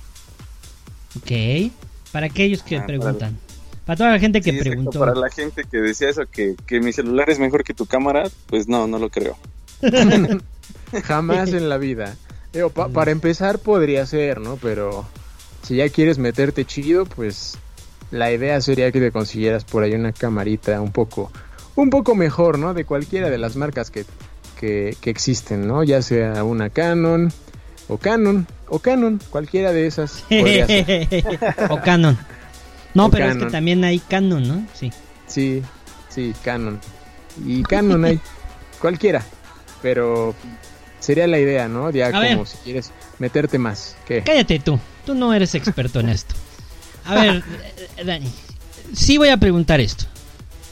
Ok. Para aquellos que Ah, preguntan. Para toda la gente que Sí, exacto, preguntó. Para la gente que decía eso, que, que mi celular es mejor que tu cámara, pues no, no lo creo. Jamás en la vida. Digo, pa- para empezar podría ser, ¿no? Pero si ya quieres meterte chido, pues la idea sería que te consiguieras por ahí una camarita un poco, un poco mejor, ¿no? De cualquiera de las marcas que, que, que existen, ¿no? Ya sea una Canon o Canon o Canon, cualquiera de esas podría ser. o Canon. No, O pero es que también hay Canon, ¿no? Sí. Sí, sí, Canon. Y Canon hay cualquiera, pero sería la idea, ¿no? Ya A como ver. si quieres meterte más. ¿Qué? Cállate tú, tú no eres experto en esto. A ver, Dani, sí voy a preguntar esto.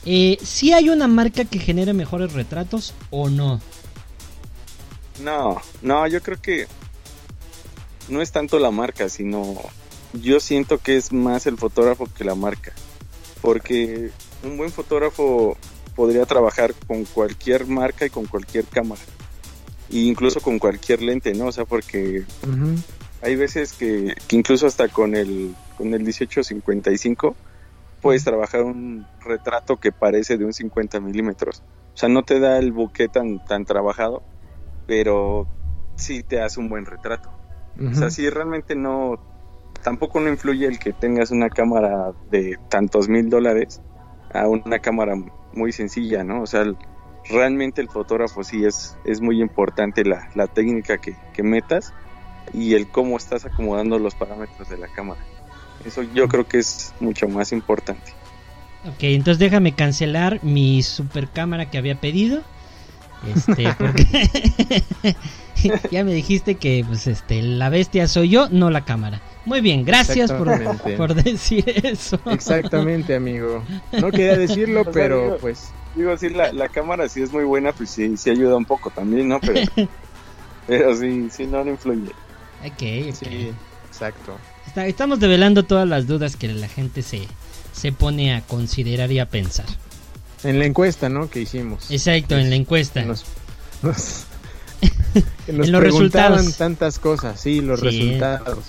Eh, ¿Sí hay una marca que genere mejores retratos o no? No, no, yo creo que no es tanto la marca, sino yo siento que es más el fotógrafo que la marca. Porque un buen fotógrafo podría trabajar con cualquier marca y con cualquier cámara. E incluso con cualquier lente, ¿no? O sea, porque hay veces que, que incluso hasta con el, con el 1855 puedes trabajar un retrato que parece de un 50 milímetros. O sea, no te da el buque tan, tan trabajado, pero sí te hace un buen retrato. O sea, sí realmente no, tampoco no influye el que tengas una cámara de tantos mil dólares a una cámara muy sencilla, ¿no? O sea, realmente el fotógrafo sí es, es muy importante la, la técnica que, que metas y el cómo estás acomodando los parámetros de la cámara. Eso yo creo que es mucho más importante. Ok, entonces déjame cancelar mi super cámara que había pedido. Este, porque ya me dijiste que pues este la bestia soy yo, no la cámara. Muy bien, gracias por, decir eso. Exactamente, amigo. No quería decirlo, pero pues Digo, sí, la, la cámara sí es muy buena, pues sí, sí ayuda un poco también, ¿no? Pero, pero sí, sí, no, no influye. Ok, ok. sí, exacto. Está- estamos develando todas las dudas que la gente se, se pone a considerar y a pensar. En la encuesta, ¿no? Que hicimos. Exacto, en la encuesta. Nos, nos, que nos En los preguntaban resultados. tantas cosas, sí, los Sí. resultados.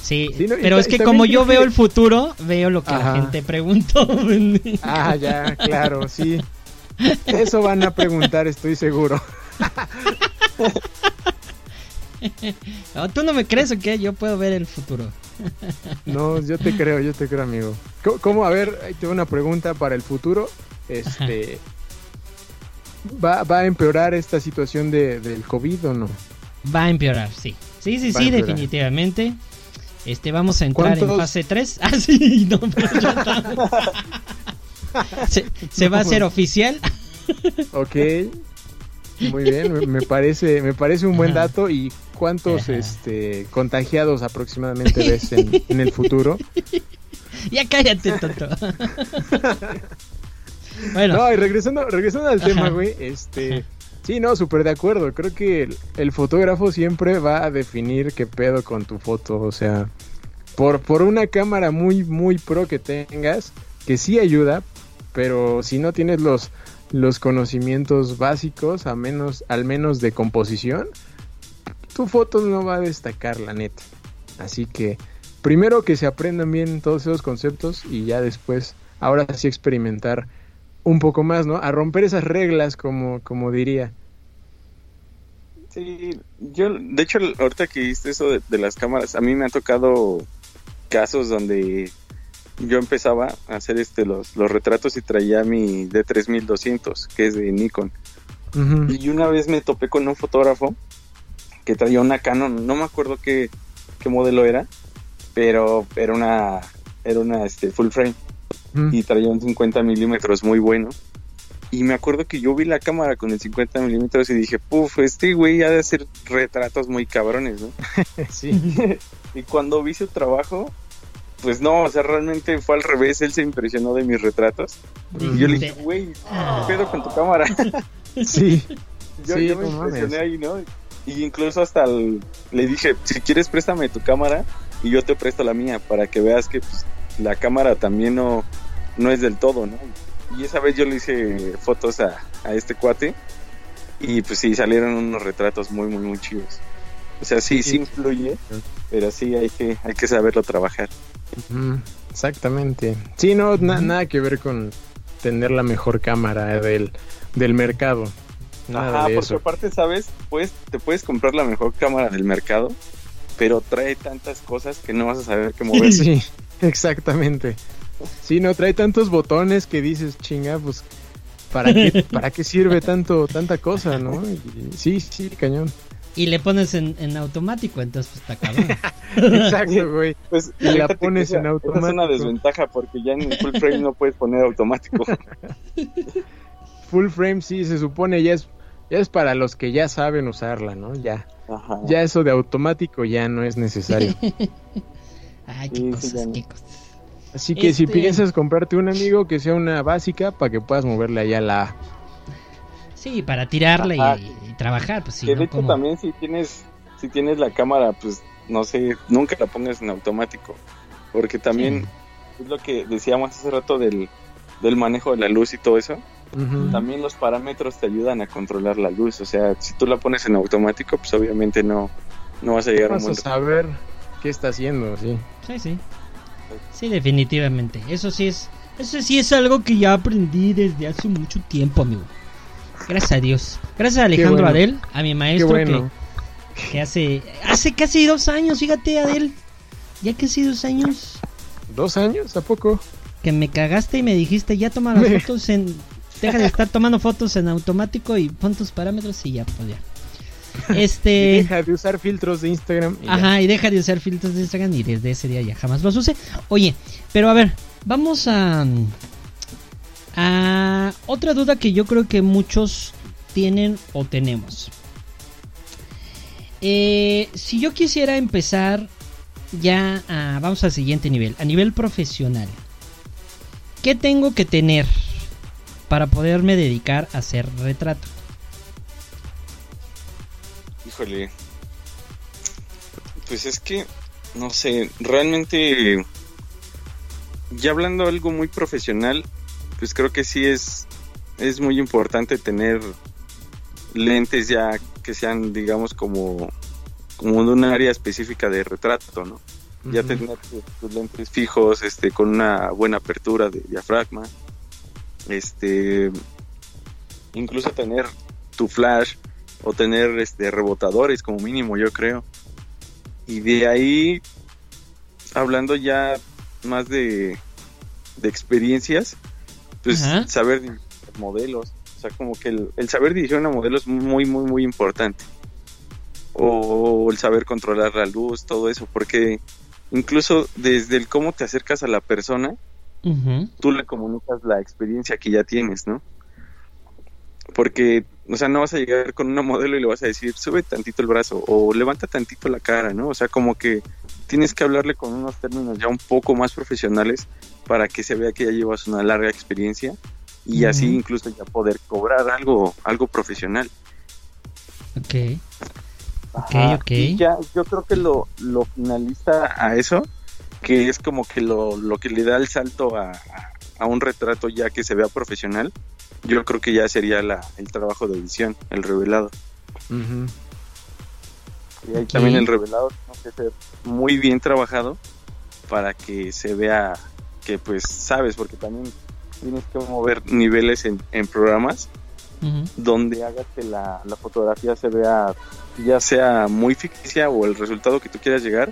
Sí, Sí, no, y pero es que como yo veo el futuro, veo lo que la gente preguntó. Ah, ya, claro, sí. Eso van a preguntar, estoy seguro. No, ¿Tú no me crees o qué? Yo puedo ver el futuro. No, yo te creo, yo te creo, amigo. ¿Cómo, cómo? a ver, ahí tengo una pregunta para el futuro. Este, ¿va, va a empeorar esta situación de, del COVID o no? Va a empeorar, sí. Sí, sí, Va sí, definitivamente. Este, vamos a entrar en ¿Cuántos? fase 3. Ah, sí, no, pero ya está. Se, se va a hacer oficial. Ok, muy bien, me- parece, me parece un buen dato. ¿Y cuántos este, contagiados aproximadamente ves en, en el futuro? Ya cállate, tonto. bueno, No, y regresando, regresando al Ajá. tema, güey, este... Sí, no, súper de acuerdo. Creo que el, el fotógrafo siempre va a definir qué pedo con tu foto. O sea, por, por una cámara muy, muy pro que tengas, que sí ayuda, pero si no tienes los, los conocimientos básicos, a menos, al menos de composición, tu foto no va a destacar, la neta. Así que primero que se aprendan bien todos esos conceptos y ya después, ahora sí experimentar un poco más, ¿no? A romper esas reglas, como, como diría. Sí, yo, de hecho, ahorita que viste eso de, de las cámaras, a mí me ha tocado casos donde yo empezaba a hacer este los, los retratos y traía mi D3200, que es de Nikon. Y una vez me topé con un fotógrafo que traía una Canon, no me acuerdo qué, qué modelo era, pero era una, era una este, full frame Ujú. y traía un 50 milímetros muy bueno. Y me acuerdo que yo vi la cámara con el 50 milímetros y dije, puf, este güey ha de hacer retratos muy cabrones, ¿no? Sí. y cuando vi su trabajo, pues no, o sea, realmente fue al revés, él se impresionó de mis retratos. Y yo le dije, güey, ¿qué pedo con tu cámara? Sí. yo, Sí, yo me impresioné ahí, ¿no? Y incluso hasta el- le dije, si quieres préstame tu cámara y yo te presto la mía para que veas que pues, la cámara también no, no es del todo, ¿no? Y esa vez yo le hice fotos a, a este cuate y pues sí, salieron unos retratos muy, muy, muy chidos. O sea, sí, sí influye, pero sí hay que, hay que saberlo trabajar. Exactamente. Sí, no, na- nada que ver con tener la mejor cámara del, del mercado. Nada Ajá, de porque eso. aparte, ¿sabes? Pues te puedes comprar la mejor cámara del mercado, pero trae tantas cosas que no vas a saber qué mover. Sí, exactamente. Sí, no trae tantos botones que dices, chinga, pues ¿para qué, para qué sirve tanto tanta cosa, no? Y- sí, sí, cañón. Y le pones en, en automático, entonces pues está cabrón. Exacto, güey. Pues Y la pones esa- en Esa es automático. una desventaja porque ya en el full frame no puedes poner automático. Full frame sí se supone ya es ya es para los que ya saben usarla, ¿no? Ya. Ajá. Ya eso de automático ya no es necesario. Ay, qué Sí, sí, cosas, no. qué cosas. Así que si Este- piensas comprarte un amigo que sea una básica para que puedas moverle allá la A. Sí, para tirarla y, y trabajar, pues sí, que de ¿no? hecho Como- también si tienes si tienes la cámara, pues no sé, nunca la pongas en automático, porque también es lo que decíamos hace rato del, del manejo de la luz y todo eso. Ujú. También los parámetros te ayudan a controlar la luz, o sea, si tú la pones en automático, pues obviamente no no vas a llegar a un Vas a saber qué está haciendo, sí. Sí, sí. Sí, definitivamente. Eso sí es, eso sí es algo que ya aprendí desde hace mucho tiempo, amigo. Gracias a Dios. Gracias a Alejandro bueno. Adel, a mi maestro bueno. que, que hace hace casi dos años, fíjate Adel. Ya casi dos años ¿Dos años? ¿A poco? que me cagaste y me dijiste ya toma las fotos en deja de estar tomando fotos en automático y pon tus parámetros y ya pues ya. Y Este Deja de usar filtros de Instagram. y. Ajá, y deja de usar filtros de Instagram y desde ese día ya jamás los use. Oye, pero a ver, vamos a... A otra duda que yo creo que muchos tienen o tenemos. Eh, si yo quisiera empezar ya a... Vamos al siguiente nivel, a nivel profesional. ¿Qué tengo que tener para poderme dedicar a hacer retrato? Híjole. Pues es que, no sé, realmente, ya hablando algo muy profesional, pues creo que sí es, es muy importante tener lentes ya que sean, digamos, como, como de un área específica de retrato, ¿no? Ya tener tus, tus lentes fijos, este, con una buena apertura de diafragma, este, incluso tener tu flash o tener este rebotadores como mínimo yo creo y de ahí hablando ya más de, de experiencias pues Ajá. saber modelos o sea como que el, el saber dirigir una modelo es muy muy muy importante o el saber controlar la luz todo eso porque incluso desde el cómo te acercas a la persona Ujú. tú le comunicas la experiencia que ya tienes, ¿no? Porque, o sea, no vas a llegar con una modelo y le vas a decir, sube tantito el brazo o levanta tantito la cara, ¿no? O sea, como que tienes que hablarle con unos términos ya un poco más profesionales para que se vea que ya llevas una larga experiencia y así incluso ya poder cobrar algo, algo profesional. Ok. Ajá, ok. Y ya, yo creo que lo, lo finaliza a eso, que es como que lo, lo que le da el salto a, a- a un retrato ya que se vea profesional. Yo creo que ya sería la, el trabajo de edición, el revelado. Y ahí también el revelado tiene que ser muy bien trabajado para que se vea que pues sabes, porque también tienes que mover niveles en, en programas donde hagas que la, la fotografía se vea ya sea muy ficticia o el resultado que tú quieras llegar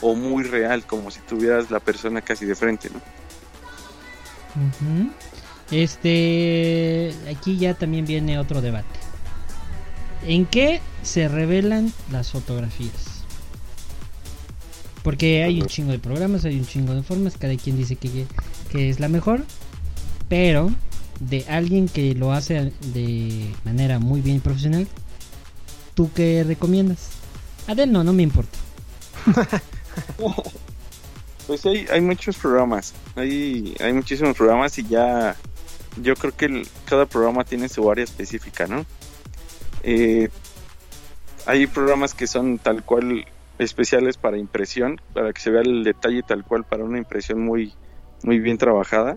o muy real, como si tuvieras la persona casi de frente, ¿no? Este, aquí ya también viene otro debate. ¿En qué se revelan las fotografías? Porque hay un chingo de programas, hay un chingo de formas, cada quien dice que, que es la mejor, pero de alguien que lo hace de manera muy bien profesional, ¿tú qué recomiendas? Adel no, no me importa. Pues hay, hay muchos programas, hay, hay muchísimos programas y ya yo creo que el- cada programa tiene su área específica, ¿no? Eh, hay programas que son tal cual especiales para impresión, para que se vea el detalle tal cual para una impresión muy, muy bien trabajada.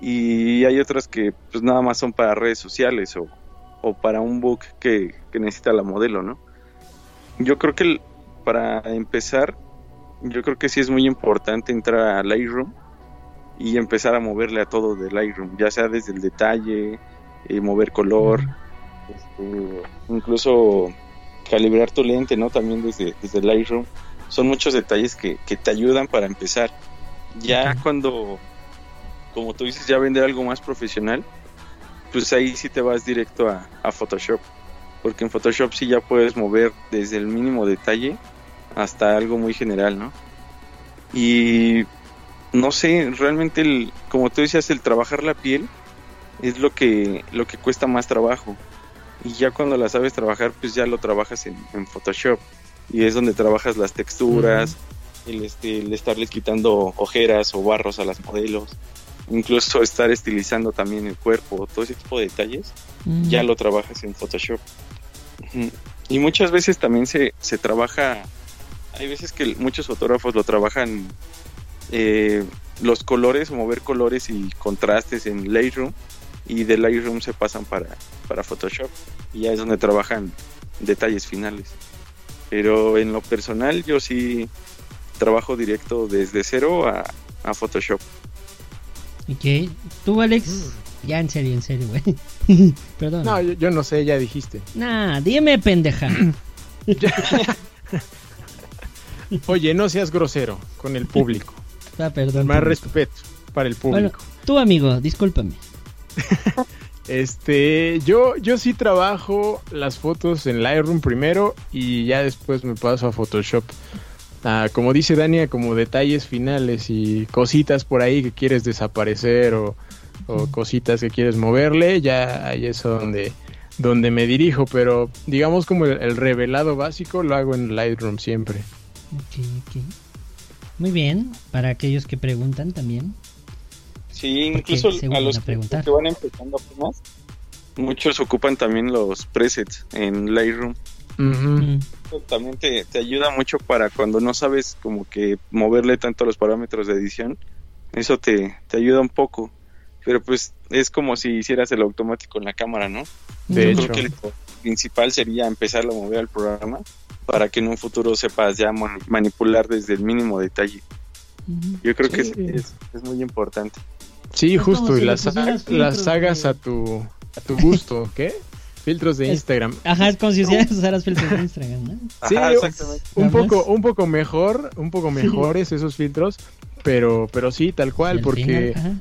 Y hay otros que pues nada más son para redes sociales o, o para un book que, que necesita la modelo, ¿no? Yo creo que el- para empezar yo creo que sí es muy importante entrar a Lightroom y empezar a moverle a todo de Lightroom, ya sea desde el detalle, eh, mover color, este, incluso calibrar tu lente, ¿no? También desde, desde Lightroom. Son muchos detalles que, que te ayudan para empezar. Ya cuando, como tú dices, ya vender algo más profesional, pues ahí sí te vas directo a, a Photoshop. Porque en Photoshop sí ya puedes mover desde el mínimo detalle hasta algo muy general, ¿no? Y no sé, realmente el, como tú decías, el trabajar la piel es lo que, lo que cuesta más trabajo. Y ya cuando la sabes trabajar, pues ya lo trabajas en, en Photoshop. Y es donde trabajas las texturas, el, este, el estarle quitando ojeras o barros a las modelos. Incluso estar estilizando también el cuerpo, todo ese tipo de detalles, ya lo trabajas en Photoshop. Y muchas veces también se, se trabaja, hay veces que muchos fotógrafos lo trabajan eh, los colores, mover colores y contrastes en Lightroom y de Lightroom se pasan para, para Photoshop y ya es donde trabajan detalles finales. Pero en lo personal yo sí trabajo directo desde cero a, a Photoshop. Ok. ¿Tú, Alex? Ya, en serio, en serio, güey. Perdón. No, yo, yo no sé, ya dijiste. Nah, dime, pendeja. Oye, no seas grosero con el público. Ah, perdón. Más público. respeto para el Bueno, público. tú, amigo, discúlpame. Este, yo, yo sí trabajo las fotos en Lightroom primero y ya después me paso a Photoshop. Ah, como dice Dania, como detalles finales y cositas por ahí que quieres desaparecer o, o cositas que quieres moverle, ya ahí es donde, donde me dirijo, pero digamos como el, el revelado básico lo hago en Lightroom siempre. Muy bien, para aquellos que preguntan también. Sí, incluso a los que, preguntar. que van empezando apenas, muchos ocupan también los presets en Lightroom. Mm, también te, te ayuda mucho para cuando no sabes como que moverle tanto los parámetros de edición. Eso te, te ayuda un poco. Pero pues es como si hicieras el automático en la cámara, ¿no? De Yo hecho. creo que lo principal sería empezar a mover al programa para que en un futuro sepas ya man- manipular desde el mínimo detalle. Yo creo que es, es, es muy importante. Sí, Es justo, y las, las hagas de- a tu, a tu gusto, ¿qué? Filtros de Instagram. Ajá, es como si usaras, usaras filtros de Instagram, ¿no? Sí, Ajá, o- exactamente. un poco, un poco mejor, un poco mejores esos filtros, pero, pero sí, tal cual, Al porque final,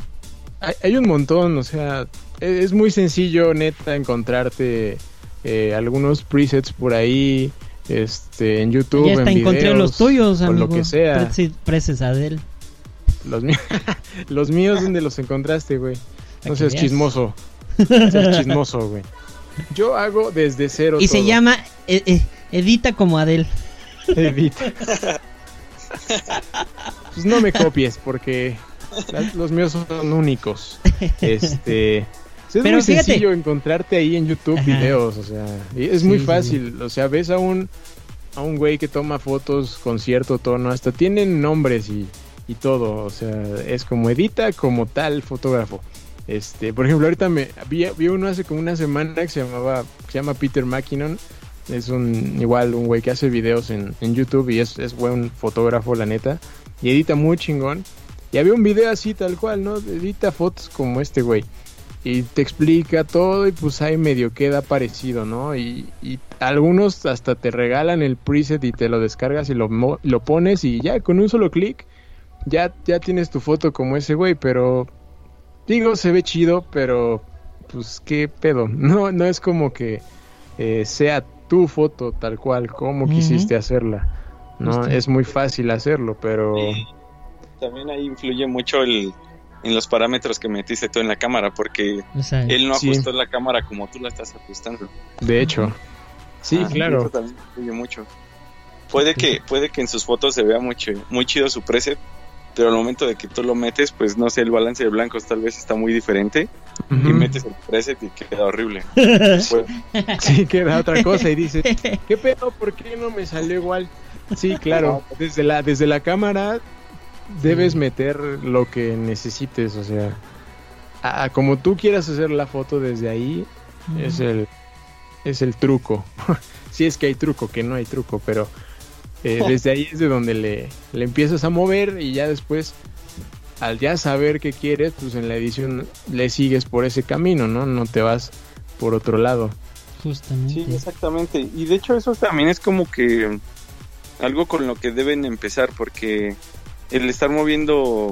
hay, hay un montón, o sea, e- es muy sencillo, neta, encontrarte eh, algunos presets por ahí, este, en YouTube, Ya hasta en encontré videos, los tuyos, o amigo. lo que sea. Preces Adel. Los, míos, los míos, ¿dónde los encontraste, güey? No seas chismoso. Seas chismoso, güey. Yo hago desde cero Y se llama eh, eh, Edita como Adel. Evita. Pues no me copies porque los míos son únicos. Este, es Pero muy fíjate. sencillo encontrarte ahí en YouTube Ajá. videos, o sea, es Sí, muy sí, fácil, o sea, ves a un a un güey que toma fotos con cierto tono, hasta tienen nombres y, y todo, o sea, es como edita como tal fotógrafo. Este, por ejemplo, ahorita me vi, vi uno hace como una semana que se llamaba se llama Peter Mackinnon. Es un igual un güey que hace videos en, en YouTube y es, es buen fotógrafo, la neta. Y edita muy chingón. Y había un video así tal cual, ¿no? Edita fotos como este güey. Y te explica todo y pues ahí medio queda parecido, ¿no? Y, y algunos hasta te regalan el preset y te lo descargas y lo, mo- lo pones y ya con un solo clic ya, ya tienes tu foto como ese güey, pero digo, se ve chido, pero pues qué pedo. No, no es como que eh, sea tu foto tal cual, como quisiste hacerla. No, es muy fácil hacerlo, pero también ahí influye mucho el, en los parámetros que metiste tú en la cámara, porque O sea, él no Sí. ajustó la cámara como tú la estás ajustando. de hecho, sí, Ah, Eso claro. también influye mucho. Puede que, puede que en sus fotos se vea mucho, muy chido su preset, pero al momento de que tú lo metes, pues no sé, el balance de blancos tal vez está muy diferente y Ujú. metes el preset y queda horrible. Pues, Sí, queda otra cosa y dices, ¿qué pedo? ¿Por qué no me salió igual? Sí, claro, desde la, desde la cámara debes meter lo que necesites, o sea, a- a como tú quieras hacer la foto desde ahí, es el, es el truco. si es que hay truco, que no hay truco, pero eh, desde ahí es de donde le, le empiezas a mover y ya después, al ya saber qué quieres, pues en la edición le sigues por ese camino, ¿no? No te vas por otro lado. Justamente. Sí, exactamente. Y de hecho eso también es como que algo con lo que deben empezar porque el estar moviendo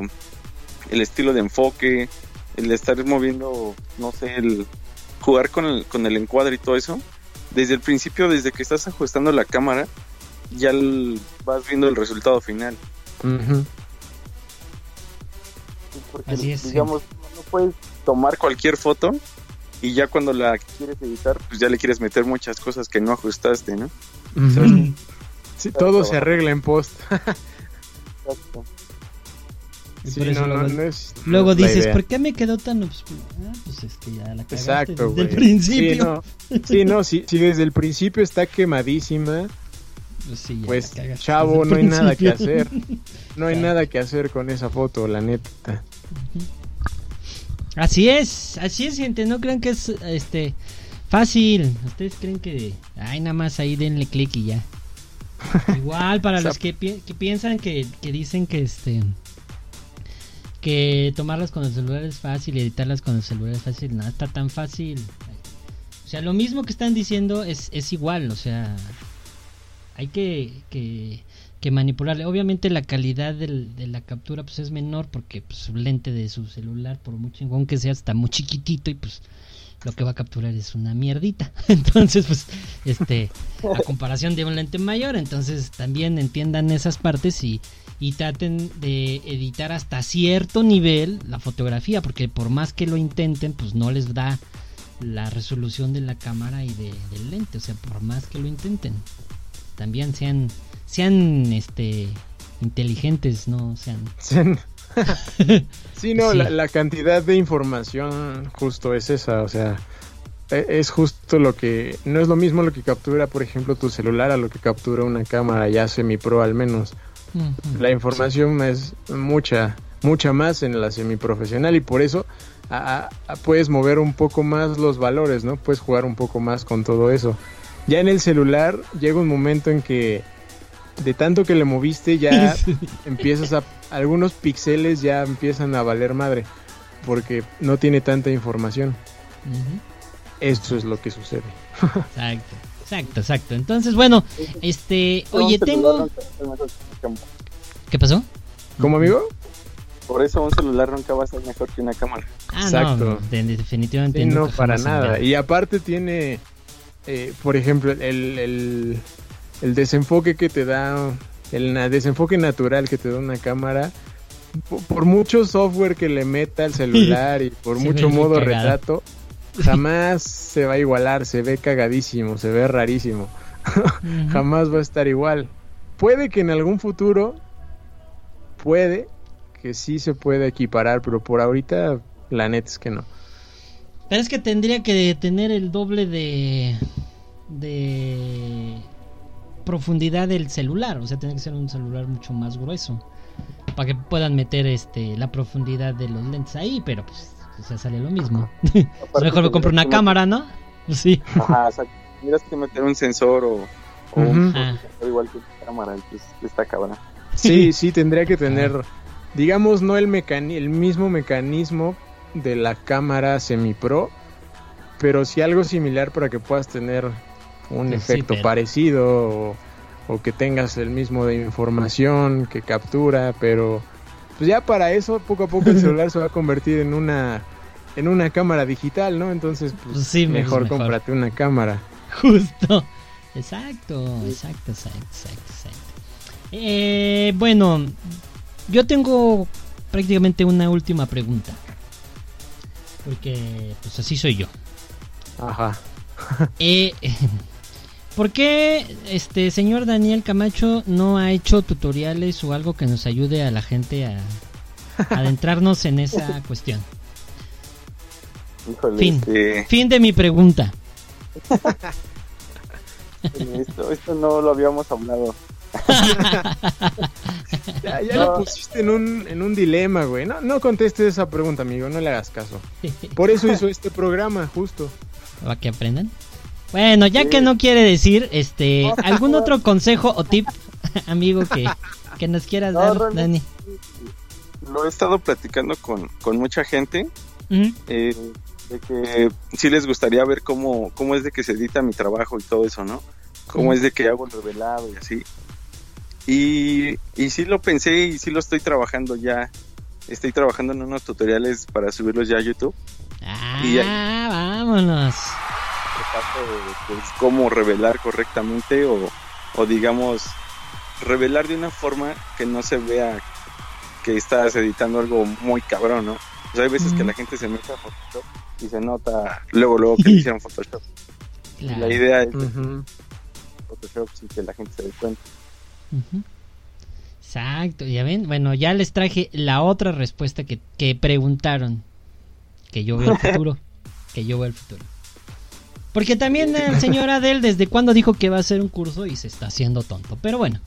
el estilo de enfoque, el estar moviendo, no sé, el jugar con el, con el encuadre y todo eso, desde el principio, desde que estás ajustando la cámara, ya el- vas viendo el resultado final. Porque, Así es, digamos, no puedes tomar cualquier foto y ya cuando la quieres editar, pues ya le quieres meter muchas cosas que no ajustaste, ¿no? Sí, todo se arregla en post. Exacto. Y Sí, por eso no, no, luego, no es- no luego es la dices. ¿por qué me quedó tan obscuro? Ah, pues este, ya la cagaste Exacto, desde el güey. principio. Sí, no, sí, no, si, si desde el principio está quemadísima, Pues, sí, ya pues chavo, no hay nada que hacer. No hay nada que hacer con esa foto, la neta. Así es, así es, gente. No crean que es este fácil. Ustedes creen que, ay, nada más ahí denle clic y ya. Igual para O sea, los que, pi- que piensan que, que dicen que este que tomarlas con el celular es fácil y editarlas con el celular es fácil, no está tan fácil. O sea, lo mismo que están diciendo es, es igual, o sea, hay que, que, que manipularle. Obviamente la calidad del- de la captura pues es menor porque pues, su lente de su celular, por muy chingón que sea, está muy chiquitito y pues lo que va a capturar es una mierdita. Entonces, pues, este, a comparación de un lente mayor, entonces también entiendan esas partes y, y traten de editar hasta cierto nivel la fotografía, porque por más que lo intenten, pues no les da la resolución de la cámara y de, del lente, o sea, por más que lo intenten. También sean, sean, este, inteligentes, no sean... Sí, no, Sí. La, la cantidad de información justo es esa, o sea, e- es justo lo que, no es lo mismo lo que captura, por ejemplo, tu celular a lo que captura una cámara ya semi-pro al menos. La información es mucha, mucha más en la semiprofesional y por eso a- a- puedes mover un poco más los valores, ¿no? Puedes jugar un poco más con todo eso. Ya en el celular llega un momento en que de tanto que le moviste ya empiezas a algunos píxeles ya empiezan a valer madre porque no tiene tanta información. Ujú. Eso es lo que sucede. Exacto, exacto, exacto. Entonces, bueno, este, oye, tengo... ¿Qué pasó? ¿Cómo amigo? Por eso un celular nunca va a ser mejor que una cámara. Ah, Exacto. no, de- definitivamente Sí, no, para nada. Y aparte tiene, eh, por ejemplo, el, el, el desenfoque que te da, el desenfoque natural que te da una cámara, po- por, mucho software que le meta al celular y por Se mucho modo cagado. retrato, jamás se va a igualar, se ve cagadísimo, se ve rarísimo. Jamás va a estar igual. Puede que en algún futuro, puede que sí se pueda equiparar, pero por ahorita la neta es que no. Pero es que tendría que tener el doble de de profundidad del celular, o sea, tiene que ser un celular mucho más grueso para que puedan meter este la profundidad de los lentes ahí, pero pues o sea, sale lo mismo. Pues mejor me compro una cámara, ¿no? Pues sí. Ajá, exacto. Tendrías que meter un sensor o, o un. Ah. igual que una cámara. Entonces, está cabrón. Sí, sí, tendría que tener, digamos, no el, mecani el mismo mecanismo de la cámara semi-pro, pero sí algo similar para que puedas tener un Sí, efecto pero- parecido o, o que tengas el mismo de información que captura, pero pues ya para eso poco a poco el celular se va a convertir en una en una cámara digital, ¿no? Entonces, pues, Pues sí, mejor, mejor. cómprate una cámara. Justo. Exacto, exacto, exacto, exacto, exacto. Eh, bueno, yo tengo prácticamente una última pregunta. Porque, pues así soy yo. Ajá. Eh, ¿Por qué este señor Daniel Camacho no ha hecho tutoriales o algo que nos ayude a la gente a adentrarnos en esa cuestión? Híjole, Fin. este, Fin de mi pregunta. esto, esto no lo habíamos hablado. Ya, ya No. lo pusiste en un, en un dilema, güey. No, no contestes esa pregunta, amigo, no le hagas caso. Por eso hizo este programa, justo. para que aprendan. Bueno, ya que no quiere decir, este, algún otro consejo o tip, amigo, que, que nos quieras No, dar, Dani. Lo he estado platicando con, con mucha gente. Eh, de que sí les gustaría ver cómo, cómo es de que se edita mi trabajo y todo eso, ¿no? Cómo es de que hago el revelado y así. Y, y sí lo pensé y sí lo estoy trabajando ya. Estoy trabajando en unos tutoriales para subirlos ya a YouTube. Ah, Y vámonos. Parte de pues, cómo revelar correctamente o, o digamos revelar de una forma que no se vea que estás editando algo muy cabrón, ¿no? O sea, hay veces que la gente se mete a Photoshop y se nota luego luego que le hicieron Photoshop. Claro. La idea es. Photoshop sin que la gente se dé cuenta. Exacto, ya ven. Bueno, ya les traje la otra respuesta que, que preguntaron. Que yo veo el futuro. que yo veo el futuro. Porque también el señor Adel desde cuando dijo que va a hacer un curso y se está haciendo tonto. Pero bueno,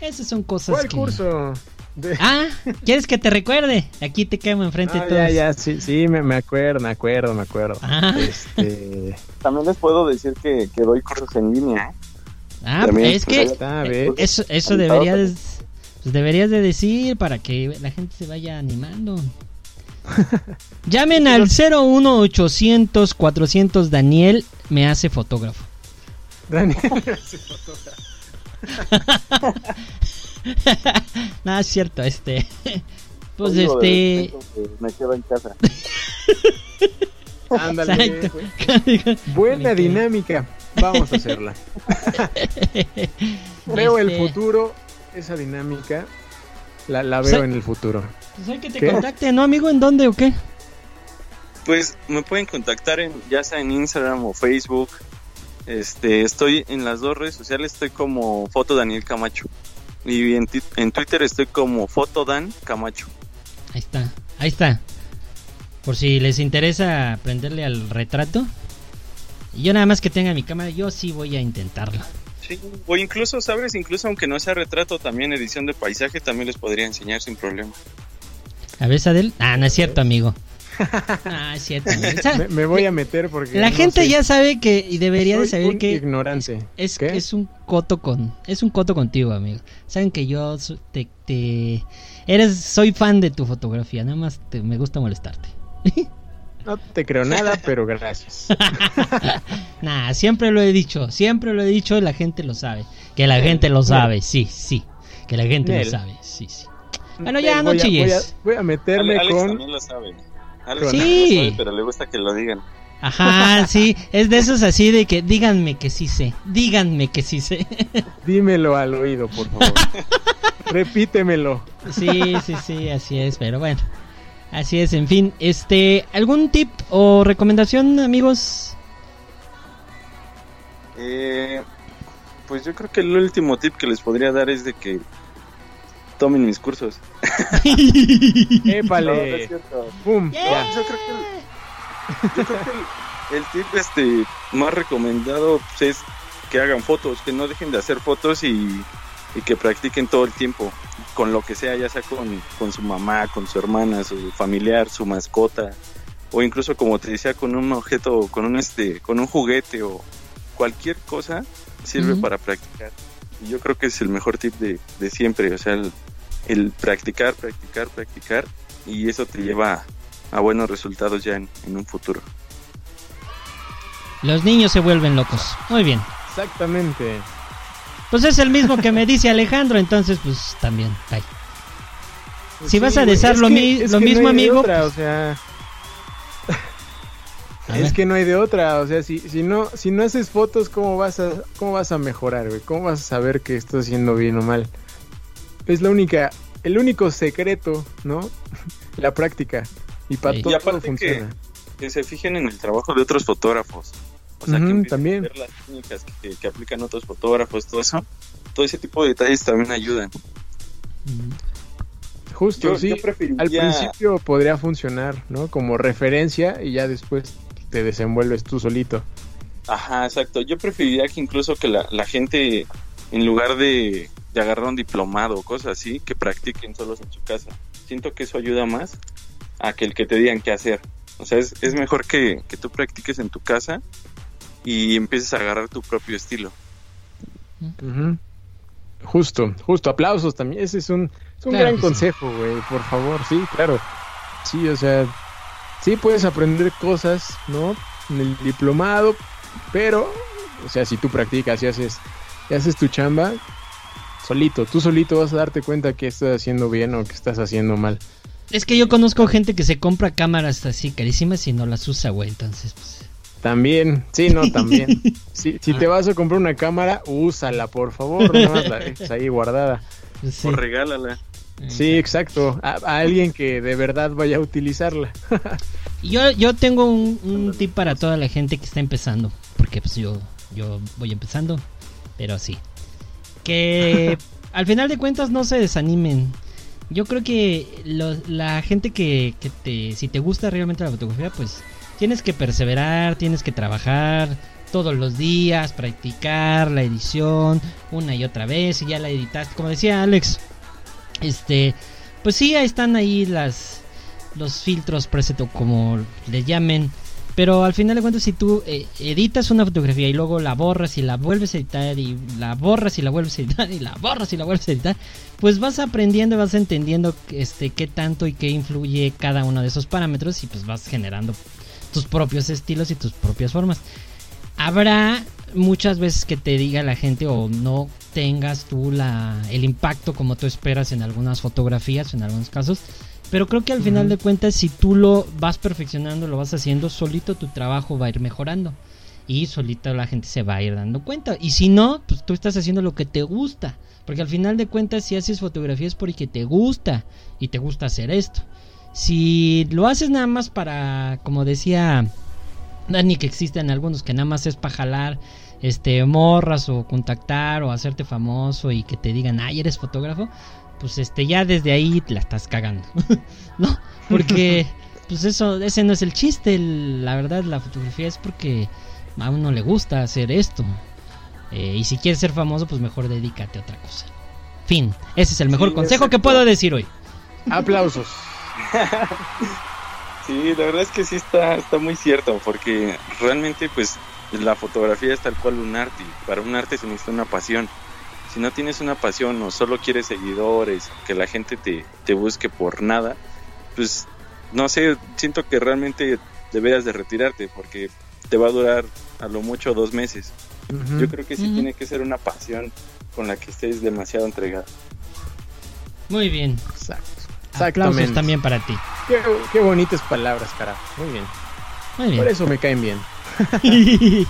esas son cosas ¿Cuál que... curso? De- Ah, ¿quieres que te recuerde? Aquí te quemo enfrente Ah, de todos. ya, ya, sí, sí, me, me acuerdo, me acuerdo, me acuerdo. Ah. Este, También les puedo decir que, que doy cursos en línea. Ah, También, es pues, que eso, eso debería de, pues deberías de decir para que la gente se vaya animando. Llamen al 01800 400 Daniel me hace fotógrafo. Daniel, no, es cierto, este. Pues este. Me quedo en casa. ándale. Buena Me dinámica. Vamos a hacerla. Veo el Este, futuro, esa dinámica. La, la veo en el futuro. Pues hay que te ¿Qué? contacte, ¿no, amigo? ¿En dónde o qué? Pues me pueden contactar en, ya sea en Instagram o Facebook. Este, estoy en las dos redes sociales, estoy como Foto Daniel Camacho. Y en, Twitter estoy como Foto Dan Camacho. Ahí está, ahí está. Por si les interesa aprenderle al retrato. Y yo nada más que tenga mi cámara, yo sí voy a intentarlo. Sí, o incluso, ¿sabes? Incluso aunque no sea retrato, también edición de paisaje, también les podría enseñar sin problema. A ver, Adel. Ah, no es cierto, amigo. Ah, es cierto. amigo. O sea, Me, me voy a meter porque. la no gente sé. ya sabe que y debería de saber un que ignorante. es, ¿Qué? es un coto con es un coto contigo, amigo. Saben que yo te, te- eres soy fan de tu fotografía, nada más te- me gusta molestarte. No te creo nada, pero gracias. Nah, siempre lo he dicho, siempre lo he dicho y la gente lo sabe. Que la gente lo sabe, sí, sí. Que la gente Nel. lo sabe, sí, sí. Bueno, ya, Voy no a- voy a- chilles. Voy a, meterme Alex con. también lo sabe. Alex Sí. también lo sabe, pero le gusta que lo digan. Ajá, sí, es de esos así de que díganme que sí sé, díganme que sí sé. Dímelo al oído, por favor. Repítemelo. Sí, sí, sí, así es, pero bueno. Así es, en fin, este, ¿algún tip o recomendación, amigos? Eh, pues yo creo que el último tip que les podría dar es de que tomen mis cursos. No, no es Épale. cierto. Yeah. Ya. Yo creo que el, yo creo que el, el tip este más recomendado pues, es que hagan fotos, que no dejen de hacer fotos y, y que practiquen todo el tiempo con lo que sea, ya sea con, con su mamá, con su hermana, su familiar, su mascota o incluso como te decía con un objeto, con un este, con un juguete o cualquier cosa sirve para practicar. Y yo creo que es el mejor tip de, de siempre, o sea, el, el practicar, practicar, practicar y eso te lleva a, a buenos resultados ya en, en un futuro. Los niños se vuelven locos. Muy bien. Exactamente. Pues es el mismo que me dice Alejandro, entonces pues también. bye. Pues Si vas a desear es lo que- mi- lo mismo, no amigo, otra, pues- o sea, A es ver. que no hay de otra, o sea, si, si no si no haces fotos, ¿cómo vas a cómo vas a mejorar, güey? ¿Cómo vas a saber que estás haciendo bien o mal? Es la única el único secreto, ¿no? La práctica. Y para Sí. todo, Y aparte todo funciona. Que se fijen en el trabajo de otros fotógrafos. O sea, que también. a ver las técnicas que, que aplican otros fotógrafos, todo eso. Todo ese tipo de detalles también ayudan. Justo, Yo, sí. yo preferiría... Al principio podría funcionar, ¿no? Como referencia y ya después te desenvuelves tú solito. Ajá, exacto. Yo preferiría que incluso que la, la gente, en lugar de, de agarrar un diplomado o cosas así, que practiquen solos en su casa. Siento que eso ayuda más a que el que te digan qué hacer. O sea, es, es mejor que, que tú practiques en tu casa y empieces a agarrar tu propio estilo. Justo, justo, aplausos también. Ese es un, es un Claro gran consejo, güey, por favor, sí, claro. Sí, o sea, sí puedes aprender cosas, ¿no? En el diplomado, pero, o sea, si tú practicas y haces, y haces tu chamba, solito, tú solito vas a darte cuenta que estás haciendo bien o que estás haciendo mal. Es que yo conozco gente que se compra cámaras así carísimas y no las usa, güey. Entonces, pues. También, sí, no, también. Si, si te vas a comprar una cámara, úsala, por favor, no la dejes ahí guardada. Sí. O regálala. Sí, exacto. A, a alguien que de verdad vaya a utilizarla. Yo, yo tengo un, un tip para toda la gente que está empezando. Porque pues yo, yo voy empezando. Pero sí. Que al final de cuentas no se desanimen. Yo creo que lo- la gente que, que te, si te gusta realmente la fotografía, pues tienes que perseverar, tienes que trabajar todos los días, practicar la edición una y otra vez y ya la editaste. Como decía Alex, este, pues sí, ahí están ahí las los filtros preset o como le llamen. Pero al final de cuentas, si tú eh, editas una fotografía y luego la borras y la vuelves a editar y la borras y la vuelves a editar y la borras y la vuelves a editar, pues vas aprendiendo, vas entendiendo este qué tanto y qué influye cada uno de esos parámetros y pues vas generando tus propios estilos y tus propias formas. Habrá muchas veces que te diga la gente o no tengas tú la, el impacto como tú esperas en algunas fotografías, en algunos casos. Pero creo que al final de cuentas, si tú lo vas perfeccionando, lo vas haciendo, solito tu trabajo va a ir mejorando. Y solito la gente se va a ir dando cuenta. Y si no, pues tú estás haciendo lo que te gusta. Porque al final de cuentas, si haces fotografías porque te gusta. Y te gusta hacer esto. Si lo haces nada más para, como decía Dani, que existen algunos que nada más es para jalar este, morras o contactar o hacerte famoso y que te digan, ay, eres fotógrafo, pues este, ya desde ahí la estás cagando, ¿no? Porque, pues eso, ese no es el chiste, el- la verdad, la fotografía es porque a uno le gusta hacer esto. Eh, y si quieres ser famoso, pues mejor dedícate a otra cosa. Fin, ese es el mejor Sí, consejo que puedo decir hoy. Aplausos. Sí, la verdad es que sí está, está muy cierto, porque realmente pues la fotografía es tal cual un arte, y para un arte se necesita una pasión. Si no tienes una pasión o solo quieres seguidores, que la gente te, te busque por nada, pues no sé, siento que realmente deberías de retirarte, porque te va a durar a lo mucho dos meses. Yo creo que sí tiene que ser una pasión con la que estés demasiado entregado. Muy bien. Exacto. Aplausos también para ti. Qué, qué bonitas palabras, carajo. Muy bien. Muy bien. Por eso me caen bien.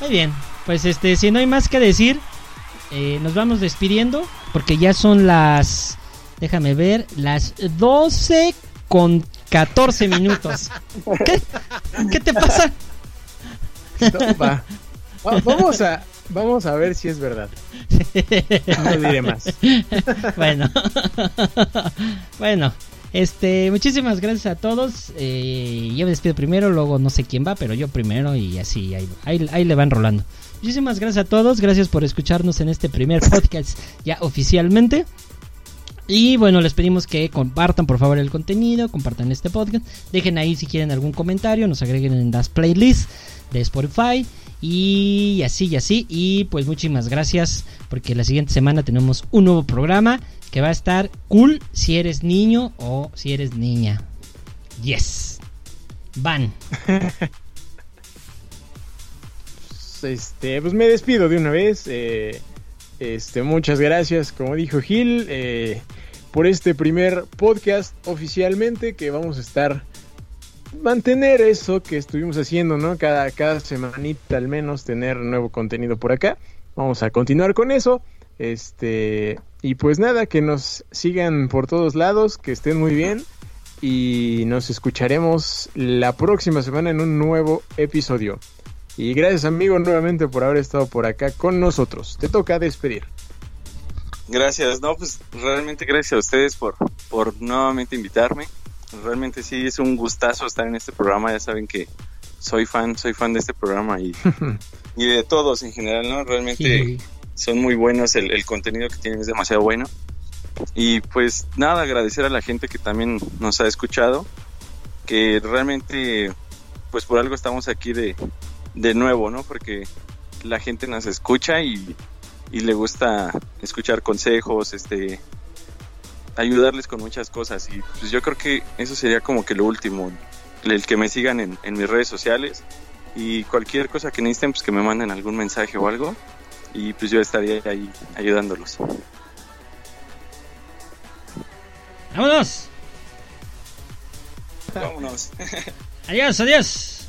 Muy bien, pues este, si no hay más que decir, eh, nos vamos despidiendo porque ya son las, déjame ver, las 12 con 14 minutos. ¿Qué? ¿Qué te pasa? No, va. Va- Vamos a, vamos a ver si es verdad. No diré más. bueno, bueno, este, muchísimas gracias a todos. Eh, yo me despido primero, luego no sé quién va, pero yo primero y así ahí, ahí, ahí le van rolando. Muchísimas gracias a todos, gracias por escucharnos en este primer podcast ya oficialmente. Y bueno, les pedimos que compartan por favor el contenido, compartan este podcast, dejen ahí si quieren algún comentario, nos agreguen en las playlists de Spotify y así y así. Y pues muchísimas gracias porque la siguiente semana tenemos un nuevo programa que va a estar cool si eres niño o si eres niña. Yes. Van. Este, pues me despido de una vez. eh, este, muchas gracias, como dijo Gil, eh, por este primer podcast oficialmente que vamos a estar mantener eso que estuvimos haciendo, ¿no? Cada, cada semanita al menos tener nuevo contenido por acá. Vamos a continuar con eso. Este, y pues nada, que nos sigan por todos lados, que estén muy bien. Y nos escucharemos la próxima semana en un nuevo episodio. Y gracias amigo nuevamente por haber estado por acá con nosotros. Te toca despedir. Gracias, no, pues realmente gracias a ustedes por, por nuevamente invitarme. Realmente sí es un gustazo estar en este programa, ya saben que soy fan, soy fan de este programa y, y de todos en general, ¿no? Realmente son muy buenos, el, el contenido que tienen es demasiado bueno. Y pues nada, agradecer a la gente que también nos ha escuchado, que realmente pues por algo estamos aquí de, de nuevo, ¿no? Porque la gente nos escucha y, y le gusta escuchar consejos, este ayudarles con muchas cosas. Y pues yo creo que eso sería como que lo último, el que me sigan en, en mis redes sociales y cualquier cosa que necesiten, pues que me manden algún mensaje o algo y pues yo estaría ahí ayudándolos. ¡Vámonos! Vámonos. adiós, adiós.